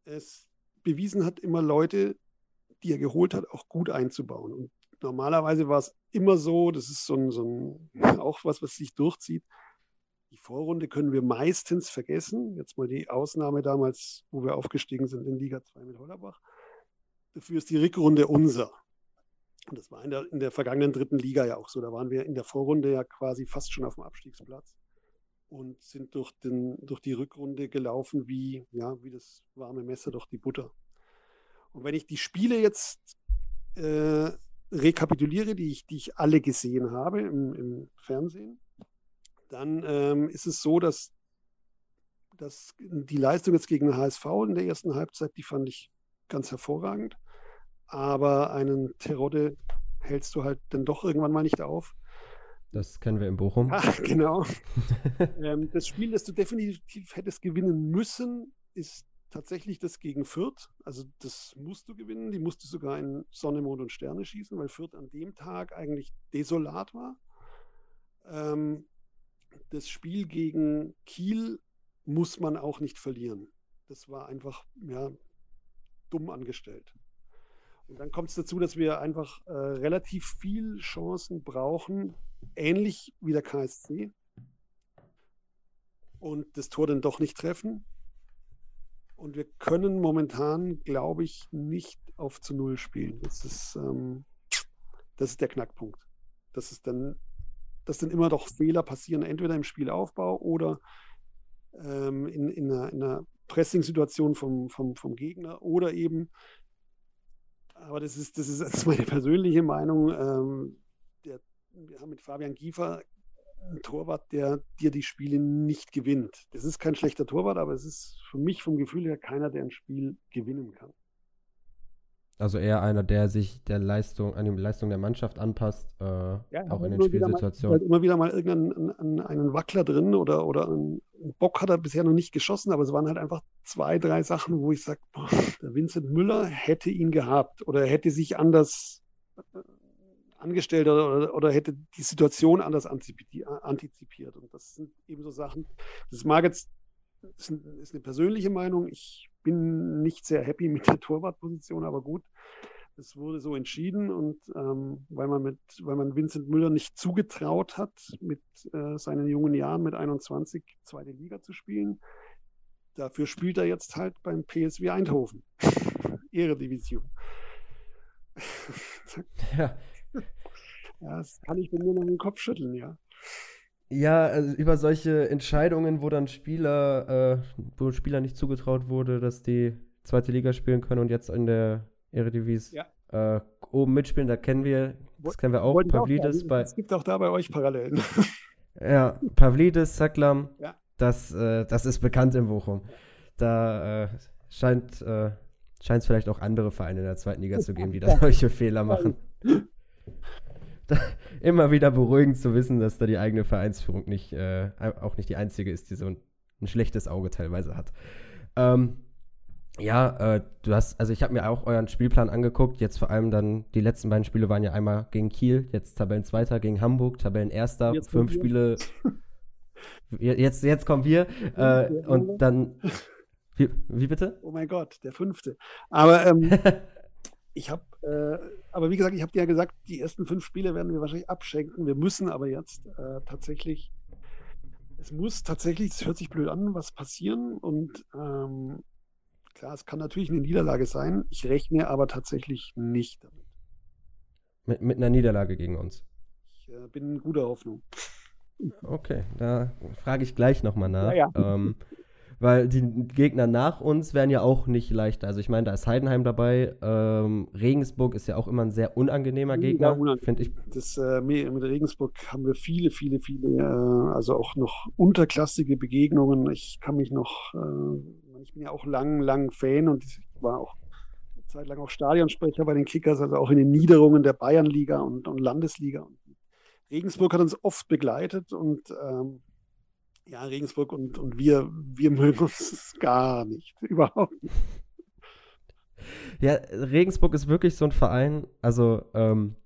es bewiesen hat, immer Leute, die er geholt hat, auch gut einzubauen. Und normalerweise war es immer so, das ist so ein, so ein auch was, was sich durchzieht, die Vorrunde können wir meistens vergessen. Jetzt mal die Ausnahme damals, wo wir aufgestiegen sind in Liga 2 mit Hollerbach. Dafür ist die Rückrunde unser. Und das war in der, in der vergangenen dritten Liga ja auch so. Da waren wir in der Vorrunde ja quasi fast schon auf dem Abstiegsplatz und sind durch, den, durch die Rückrunde gelaufen wie, ja, wie das warme Messer durch die Butter. Und wenn ich die Spiele jetzt äh, rekapituliere, die ich, die ich alle gesehen habe im, im Fernsehen, dann ähm, ist es so, dass, dass die Leistung jetzt gegen den HSV in der ersten Halbzeit, die fand ich ganz hervorragend. Aber einen Terodde hältst du halt dann doch irgendwann mal nicht auf. Das kennen wir in Bochum. Ach, genau. ähm, das Spiel, das du definitiv hättest gewinnen müssen, ist tatsächlich das gegen Fürth. Also das musst du gewinnen. Die musst du sogar in Sonne, Mond und Sterne schießen, weil Fürth an dem Tag eigentlich desolat war. Ähm, das Spiel gegen Kiel muss man auch nicht verlieren. Das war einfach ja, dumm angestellt. Und dann kommt es dazu, dass wir einfach äh, relativ viel Chancen brauchen, ähnlich wie der KSC. Und das Tor dann doch nicht treffen. Und wir können momentan, glaube ich, nicht auf zu Null spielen. Das ist, ähm, das ist der Knackpunkt. Das ist dann, dass dann immer doch Fehler passieren, entweder im Spielaufbau oder ähm, in, in einer, in einer Pressing-Situation vom, vom, vom Gegner oder eben, aber das ist, das ist, das ist meine persönliche Meinung, ähm, der, wir haben mit Fabian Giefer einen Torwart, der dir die Spiele nicht gewinnt. Das ist kein schlechter Torwart, aber es ist für mich vom Gefühl her keiner, der ein Spiel gewinnen kann. Also eher einer, der sich der Leistung, an die Leistung der Mannschaft anpasst, äh, ja, auch in den Spielsituationen. Halt immer wieder mal irgendeinen einen Wackler drin oder, oder einen Bock hat er bisher noch nicht geschossen, aber es waren halt einfach zwei, drei Sachen, wo ich sage, der Vincent Müller hätte ihn gehabt oder er hätte sich anders äh, angestellt oder, oder hätte die Situation anders antizipiert. Und das sind eben so Sachen, das mag jetzt, das ist eine persönliche Meinung, ich bin nicht sehr happy mit der Torwartposition, aber gut, es wurde so entschieden und ähm, weil man mit, weil man Vincent Müller nicht zugetraut hat, mit äh, seinen jungen Jahren mit 21 zweite Liga zu spielen, dafür spielt er jetzt halt beim PSW Eindhoven. Ehredivision. ja. ja, das kann ich mir nur noch den Kopf schütteln, ja. Ja, also über solche Entscheidungen, wo dann Spieler, äh, wo Spieler nicht zugetraut wurde, dass die zweite Liga spielen können und jetzt in der Eredivisie ja. äh, oben mitspielen, da kennen wir, das kennen wir auch, Pavlidis bei. Es gibt auch da bei euch Parallelen. ja, Pavlidis, Saklam, ja. das, äh, das ist bekannt in Bochum. Da äh, scheint äh, es vielleicht auch andere Vereine in der zweiten Liga zu geben, die da solche Fehler machen. immer wieder beruhigend zu wissen, dass da die eigene Vereinsführung nicht, äh, auch nicht die einzige ist, die so ein, ein schlechtes Auge teilweise hat. Ähm, ja, äh, du hast, also ich habe mir auch euren Spielplan angeguckt. Jetzt vor allem dann, die letzten beiden Spiele waren ja einmal gegen Kiel, jetzt Tabellenzweiter gegen Hamburg, Tabellenerster, jetzt fünf Spiele. Jetzt, jetzt kommen wir. Äh, und dann. Wie, wie, bitte? Oh mein Gott, der fünfte. Aber ähm, ich habe, äh, aber wie gesagt, ich habe dir ja gesagt, die ersten fünf Spiele werden wir wahrscheinlich abschenken. Wir müssen aber jetzt äh, tatsächlich, es muss tatsächlich, es hört sich blöd an, was passieren. Und ähm, klar, es kann natürlich eine Niederlage sein. Ich rechne aber tatsächlich nicht damit. Mit, mit einer Niederlage gegen uns? Ich äh, bin in guter Hoffnung. Okay, da frage ich gleich nochmal nach. Ja, ja. Ähm, weil die Gegner nach uns werden ja auch nicht leichter. Also ich meine, da ist Heidenheim dabei. Ähm, Regensburg ist ja auch immer ein sehr unangenehmer Gegner, ja, finde ich. Das, äh, mit Regensburg haben wir viele, viele, viele, äh, also auch noch unterklassige Begegnungen. Ich kann mich noch, äh, ich bin ja auch lang, lang Fan und ich war auch eine Zeit lang auch Stadionsprecher bei den Kickers, also auch in den Niederungen der Bayernliga und, und Landesliga. Regensburg hat uns oft begleitet und ähm, ja, Regensburg und, und wir, wir mögen uns gar nicht. Überhaupt nicht. Ja, Regensburg ist wirklich so ein Verein, also ähm,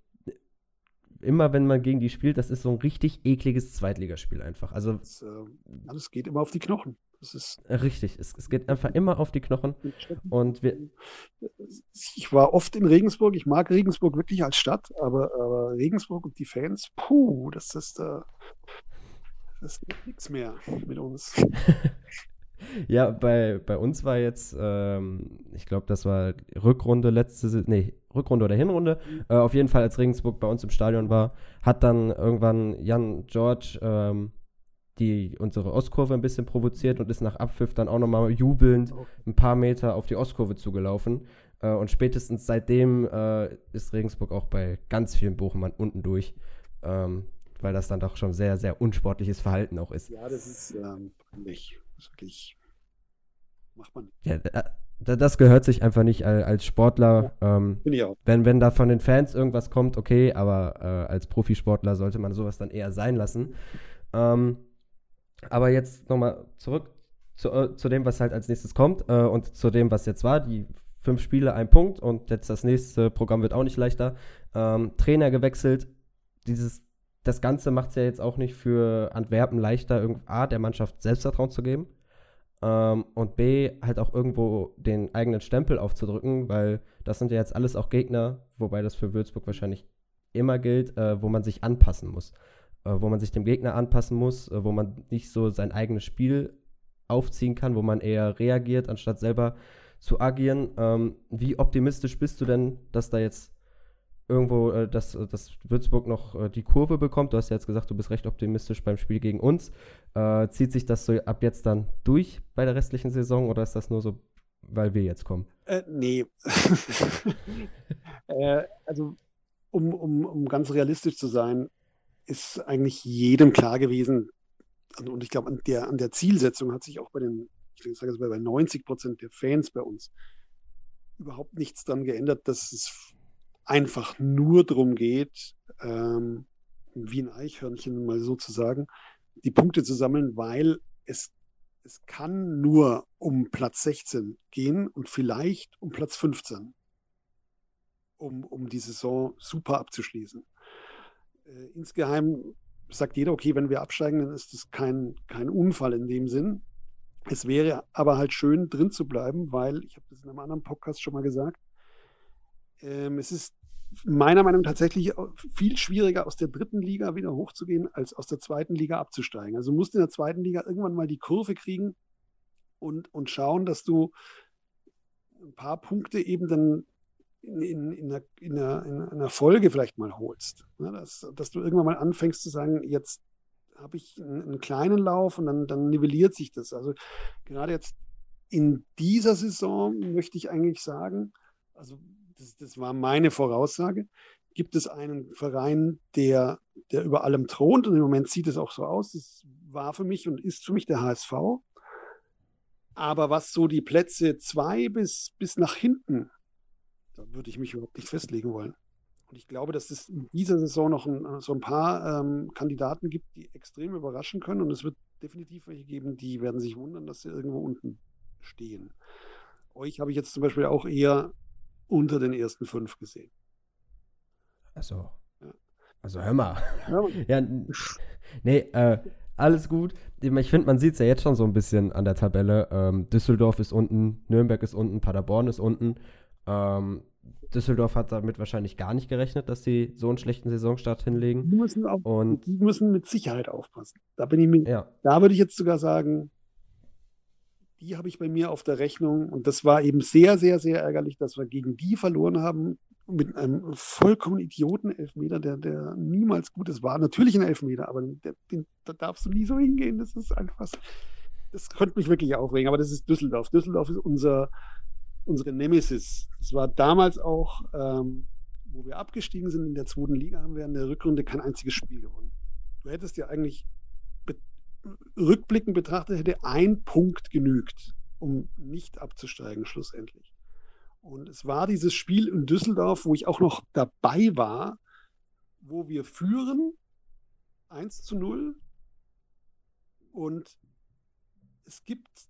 immer wenn man gegen die spielt, das ist so ein richtig ekliges Zweitligaspiel einfach. Also das, äh, geht immer auf die Knochen. Das ist richtig, es, es geht einfach immer auf die Knochen. Und wir ich war oft in Regensburg, ich mag Regensburg wirklich als Stadt, aber, aber Regensburg und die Fans, puh, das ist äh, es gibt nichts mehr mit uns. ja, bei, bei uns war jetzt, ähm, ich glaube, das war Rückrunde letzte, nee, Rückrunde oder Hinrunde. Mhm. Äh, auf jeden Fall, als Regensburg bei uns im Stadion war, hat dann irgendwann Jan George ähm, die, unsere Ostkurve ein bisschen provoziert und ist nach Abpfiff dann auch nochmal jubelnd ein paar Meter auf die Ostkurve zugelaufen. Äh, und spätestens seitdem äh, ist Regensburg auch bei ganz vielen Bochumern unten durch. Ähm, weil das dann doch schon sehr, sehr unsportliches Verhalten auch ist. Ja, das ist ähm, nicht. Das ist wirklich. Macht man. Ja, das gehört sich einfach nicht als Sportler. Ja, ähm, Bin ich auch. Wenn, wenn da von den Fans irgendwas kommt, okay, aber äh, als Profisportler sollte man sowas dann eher sein lassen. Ähm, aber jetzt nochmal zurück zu, äh, zu, dem, was halt als nächstes kommt äh, und zu dem, was jetzt war. Die fünf Spiele, ein Punkt und jetzt das nächste Programm wird auch nicht leichter. Ähm, Trainer gewechselt. Dieses das Ganze macht es ja jetzt auch nicht für Antwerpen leichter, A, der Mannschaft Selbstvertrauen zu geben. ähm, und B, halt auch irgendwo den eigenen Stempel aufzudrücken, weil das sind ja jetzt alles auch Gegner, wobei das für Würzburg wahrscheinlich immer gilt, äh, wo man sich anpassen muss. Äh, wo man sich dem Gegner anpassen muss, äh, wo man nicht so sein eigenes Spiel aufziehen kann, wo man eher reagiert, anstatt selber zu agieren. Ähm, wie optimistisch bist du denn, dass da jetzt irgendwo, äh, dass, dass Würzburg noch äh, die Kurve bekommt? Du hast ja jetzt gesagt, du bist recht optimistisch beim Spiel gegen uns. Äh, zieht sich das so ab jetzt dann durch bei der restlichen Saison oder ist das nur so, weil wir jetzt kommen? Äh, nee. äh, also, um, um, um ganz realistisch zu sein, ist eigentlich jedem klar gewesen, und ich glaube, an der, an der Zielsetzung hat sich auch bei den, ich sage es mal, bei 90 Prozent der Fans bei uns überhaupt nichts dran geändert, dass es einfach nur darum geht, ähm, wie ein Eichhörnchen mal sozusagen, die Punkte zu sammeln, weil es, es kann nur um Platz 16 gehen und vielleicht um Platz 15, um, um die Saison super abzuschließen. Äh, insgeheim sagt jeder, okay, wenn wir absteigen, dann ist das kein, kein Unfall in dem Sinn. Es wäre aber halt schön, drin zu bleiben, weil, ich habe das in einem anderen Podcast schon mal gesagt, ähm, es ist meiner Meinung nach tatsächlich viel schwieriger, aus der dritten Liga wieder hochzugehen, als aus der zweiten Liga abzusteigen. Also du musst in der zweiten Liga irgendwann mal die Kurve kriegen und, und schauen, dass du ein paar Punkte eben dann in, in, in, einer, in, einer, in einer Folge vielleicht mal holst. Ne? Dass, dass du irgendwann mal anfängst zu sagen, jetzt habe ich einen, einen, kleinen Lauf und dann, dann nivelliert sich das. Also gerade jetzt in dieser Saison möchte ich eigentlich sagen, also das, das war meine Voraussage, gibt es einen Verein, der, der über allem thront und im Moment sieht es auch so aus. Das war für mich und ist für mich der HSV. Aber was so die Plätze zwei bis, bis nach hinten da würde ich mich überhaupt nicht festlegen wollen. Und ich glaube, dass es in dieser Saison noch ein, so ein paar ähm, Kandidaten gibt, die extrem überraschen können. Und es wird definitiv welche geben, die werden sich wundern, dass sie irgendwo unten stehen. Euch habe ich jetzt zum Beispiel auch eher unter den ersten fünf gesehen. Also, also hör mal. Hör mal. ja, nee, äh, alles gut. Ich finde, man sieht es ja jetzt schon so ein bisschen an der Tabelle. Ähm, Düsseldorf ist unten, Nürnberg ist unten, Paderborn ist unten. Ähm, Düsseldorf hat damit wahrscheinlich gar nicht gerechnet, dass sie so einen schlechten Saisonstart hinlegen. Die müssen, auch, und die müssen mit Sicherheit aufpassen. Da bin ich mir, ja. da würde ich jetzt sogar sagen, die habe ich bei mir auf der Rechnung. Und das war eben sehr, sehr, sehr ärgerlich, dass wir gegen die verloren haben. Mit einem vollkommen idioten Elfmeter, der, der niemals gut ist. War natürlich ein Elfmeter, aber da darfst du nie so hingehen. Das ist einfach, das könnte mich wirklich aufregen. Aber das ist Düsseldorf. Düsseldorf ist unser, unsere Nemesis. Das war damals auch, ähm, wo wir abgestiegen sind in der zweiten Liga, haben wir in der Rückrunde kein einziges Spiel gewonnen. Du hättest ja eigentlich rückblickend betrachtet, hätte ein Punkt genügt, um nicht abzusteigen schlussendlich. Und es war dieses Spiel in Düsseldorf, wo ich auch noch dabei war, wo wir führen 1 zu 0 und es gibt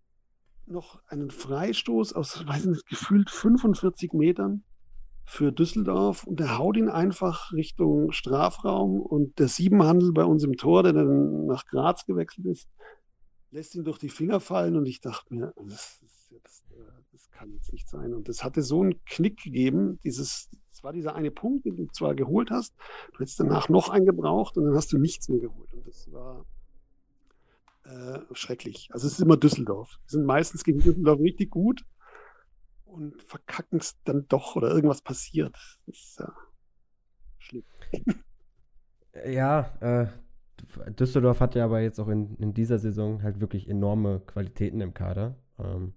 noch einen Freistoß aus, weiß nicht, gefühlt 45 Metern für Düsseldorf und der haut ihn einfach Richtung Strafraum und der Siebenhandel bei uns im Tor, der dann nach Graz gewechselt ist, lässt ihn durch die Finger fallen und ich dachte mir, das, jetzt, äh, das kann jetzt nicht sein. Und das hatte so einen Knick gegeben, dieses, das war dieser eine Punkt, den du zwar geholt hast, du hättest danach noch einen gebraucht und dann hast du nichts mehr geholt. Und das war äh, schrecklich. Also es ist immer Düsseldorf. Die sind meistens gegen Düsseldorf richtig gut und verkacken es dann doch oder irgendwas passiert. Das ist ja schlimm. Ja, äh, Düsseldorf hat ja aber jetzt auch in, in dieser Saison halt wirklich enorme Qualitäten im Kader. Ähm,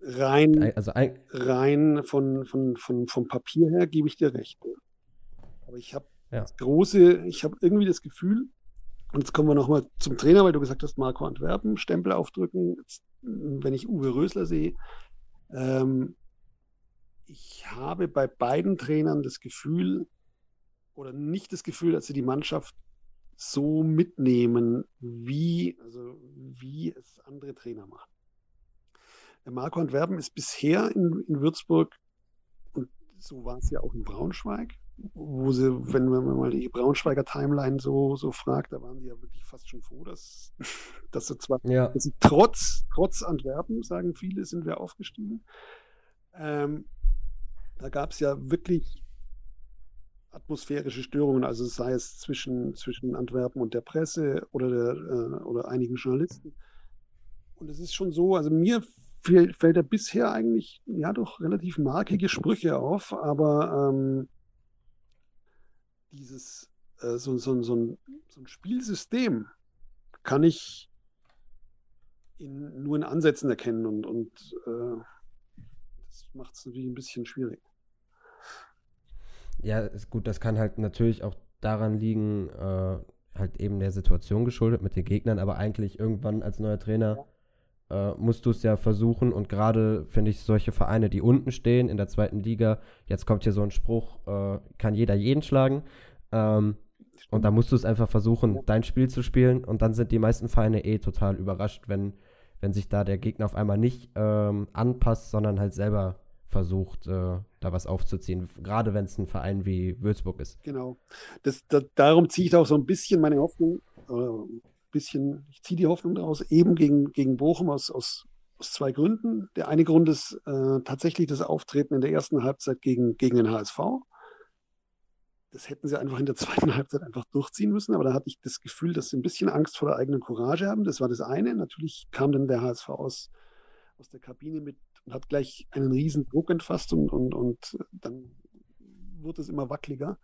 rein also ein, rein von, von, von, vom Papier her gebe ich dir recht. Aber ich habe ja. das große, ich habe irgendwie das Gefühl, und jetzt kommen wir nochmal zum Trainer, weil du gesagt hast, Marco Antwerpen, Stempel aufdrücken. Jetzt, wenn ich Uwe Rösler sehe, ähm, ich habe bei beiden Trainern das Gefühl, oder nicht das Gefühl, dass sie die Mannschaft so mitnehmen, wie, also wie es andere Trainer machen. Der Marco Antwerpen ist bisher in, in Würzburg, und so war es ja auch in Braunschweig, wo sie, wenn man mal die Braunschweiger Timeline so, so fragt, da waren die ja wirklich fast schon froh, dass, dass sie zwar Ja. dass sie trotz, trotz Antwerpen, sagen viele, sind wir aufgestiegen. Ähm, da gab es ja wirklich atmosphärische Störungen, also sei es zwischen, zwischen Antwerpen und der Presse oder, der, äh, oder einigen Journalisten. Und es ist schon so, also mir fällt, fällt da bisher eigentlich ja doch relativ markige Sprüche auf, aber ähm, dieses äh, so, so, so, ein, so ein Spielsystem kann ich in, nur in Ansätzen erkennen und, und äh, das macht es natürlich ein bisschen schwierig. Ja, ist gut, das kann halt natürlich auch daran liegen, äh, halt eben der Situation geschuldet mit den Gegnern, aber eigentlich irgendwann als neuer Trainer äh, musst du es ja versuchen und gerade finde ich solche Vereine, die unten stehen in der zweiten Liga, jetzt kommt hier so ein Spruch, äh, kann jeder jeden schlagen. Ähm, und da musst du es einfach versuchen, dein Spiel zu spielen und dann sind die meisten Vereine eh total überrascht, wenn, wenn sich da der Gegner auf einmal nicht ähm, anpasst, sondern halt selber versucht, äh, da was aufzuziehen. Gerade wenn es ein Verein wie Würzburg ist. Genau. Das, da, darum ziehe ich auch so ein bisschen meine Hoffnung, ein bisschen, ich ziehe die Hoffnung daraus, eben gegen, gegen Bochum aus, aus, aus zwei Gründen. Der eine Grund ist äh, tatsächlich das Auftreten in der ersten Halbzeit gegen, gegen den HSV. Das hätten sie einfach in der zweiten Halbzeit einfach durchziehen müssen, aber da hatte ich das Gefühl, dass sie ein bisschen Angst vor der eigenen Courage haben. Das war das eine. Natürlich kam dann der HSV aus, aus der Kabine mit und hat gleich einen riesen Druck entfasst und, und, und dann wurde es immer wackeliger.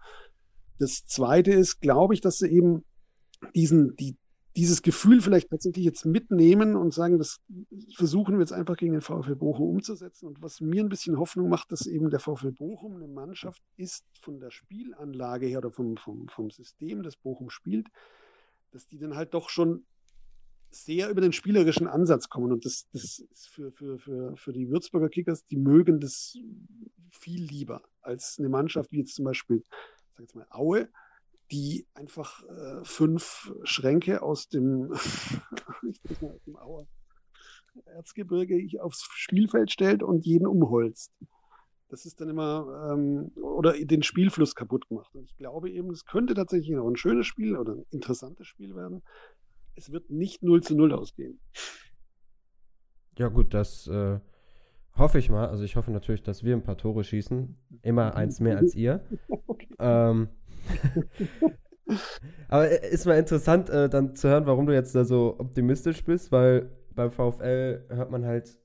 Das zweite ist, glaube ich, dass sie eben diesen, die, dieses Gefühl vielleicht tatsächlich jetzt mitnehmen und sagen, das versuchen wir jetzt einfach gegen den VfL Bochum umzusetzen. Und was mir ein bisschen Hoffnung macht, dass eben der VfL Bochum eine Mannschaft ist von der Spielanlage her oder vom, vom, vom System, das Bochum spielt, dass die dann halt doch schon sehr über den spielerischen Ansatz kommen. Und das, das ist für, für, für, für die Würzburger Kickers, die mögen das viel lieber als eine Mannschaft wie jetzt zum Beispiel, sag jetzt mal, Aue, die einfach äh, fünf Schränke aus dem, dem Auer Erzgebirge aufs Spielfeld stellt und jeden umholzt. Das ist dann immer, ähm, oder den Spielfluss kaputt gemacht. Und ich glaube eben, es könnte tatsächlich noch ein schönes Spiel oder ein interessantes Spiel werden. Es wird nicht 0 zu 0 ausgehen. Ja, gut, das äh, hoffe ich mal. Also ich hoffe natürlich, dass wir ein paar Tore schießen. Immer eins mehr als ihr. Okay. Ähm, aber äh, ist mal interessant, äh, dann zu hören, warum du jetzt da so optimistisch bist, weil beim VfL hört man halt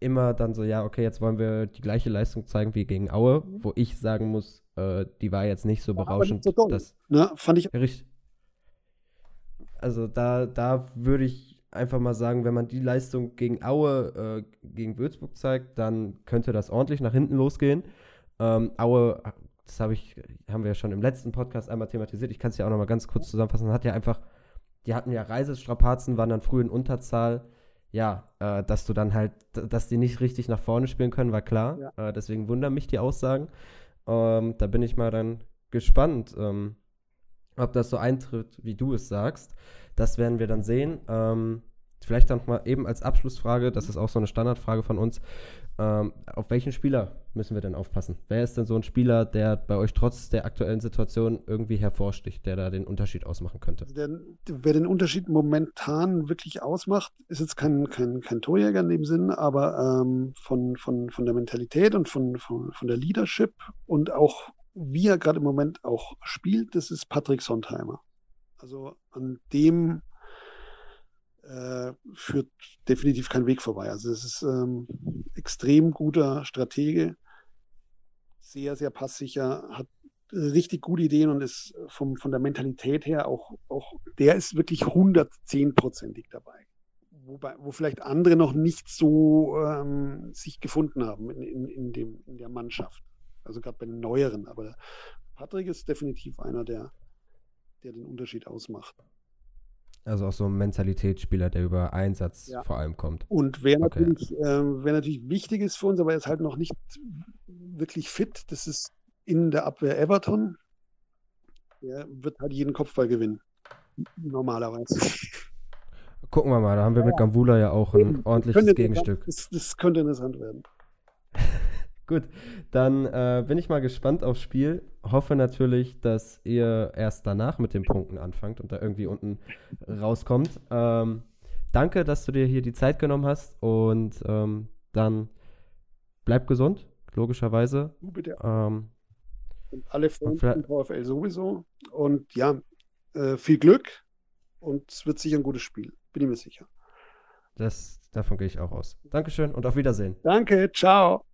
immer dann so, ja, okay, jetzt wollen wir die gleiche Leistung zeigen wie gegen Aue, wo ich sagen muss, äh, die war jetzt nicht so War aber berauschend. nicht so doll. dass, Ne, fand ich ja, richtig. Also da, da würde ich einfach mal sagen, wenn man die Leistung gegen Aue, äh, gegen Würzburg zeigt, dann könnte das ordentlich nach hinten losgehen. Ähm, Aue, das habe ich, haben wir ja schon im letzten Podcast einmal thematisiert. Ich kann es ja auch noch mal ganz kurz zusammenfassen. Hat ja einfach, die hatten ja Reisestrapazen, waren dann früh in Unterzahl. Ja, äh, dass du dann halt, dass die nicht richtig nach vorne spielen können, war klar. Ja. Äh, deswegen wundern mich die Aussagen. Ähm, da bin ich mal dann gespannt, ähm, ob das so eintritt, wie du es sagst. Das werden wir dann sehen. Ähm, vielleicht dann mal eben als Abschlussfrage, das ist auch so eine Standardfrage von uns. Ähm, auf welchen Spieler müssen wir denn aufpassen? Wer ist denn so ein Spieler, der bei euch trotz der aktuellen Situation irgendwie hervorsticht, der da den Unterschied ausmachen könnte? Der, wer den Unterschied momentan wirklich ausmacht, ist jetzt kein, kein, kein Torjäger in dem Sinn, aber ähm, von, von, von der Mentalität und von, von, von der Leadership und auch wie er gerade im Moment auch spielt, das ist Patrick Sontheimer. Also an dem äh, führt definitiv kein Weg vorbei. Also es ist ähm, extrem guter Stratege, sehr, sehr passsicher, hat richtig gute Ideen und ist vom, von der Mentalität her auch, auch der ist wirklich 110-prozentig dabei. Wobei, wo vielleicht andere noch nicht so ähm, sich gefunden haben in, in, in, dem, in der Mannschaft. Also gerade bei den Neueren. Aber Patrick ist definitiv einer, der, der den Unterschied ausmacht. Also auch so ein Mentalitätsspieler, der über Einsatz Ja. vor allem kommt. Und wer Okay. natürlich, ähm, wer natürlich wichtig ist für uns, aber er ist halt noch nicht wirklich fit, das ist in der Abwehr Everton. Der wird halt jeden Kopfball gewinnen. Normalerweise. Gucken wir mal, da haben wir mit Gambula ja auch ein ordentliches könnte Gegenstück. Das, das könnte interessant werden. Gut, dann äh, bin ich mal gespannt aufs Spiel. Hoffe natürlich, dass ihr erst danach mit den Punkten anfangt und da irgendwie unten rauskommt. Ähm, danke, dass du dir hier die Zeit genommen hast und ähm, dann bleib gesund, logischerweise. Bitte. Ähm, und alle Freunde von VfL sowieso. Und ja, äh, viel Glück und es wird sicher ein gutes Spiel. Bin ich mir sicher. Das, davon gehe ich auch aus. Dankeschön und auf Wiedersehen. Danke, ciao.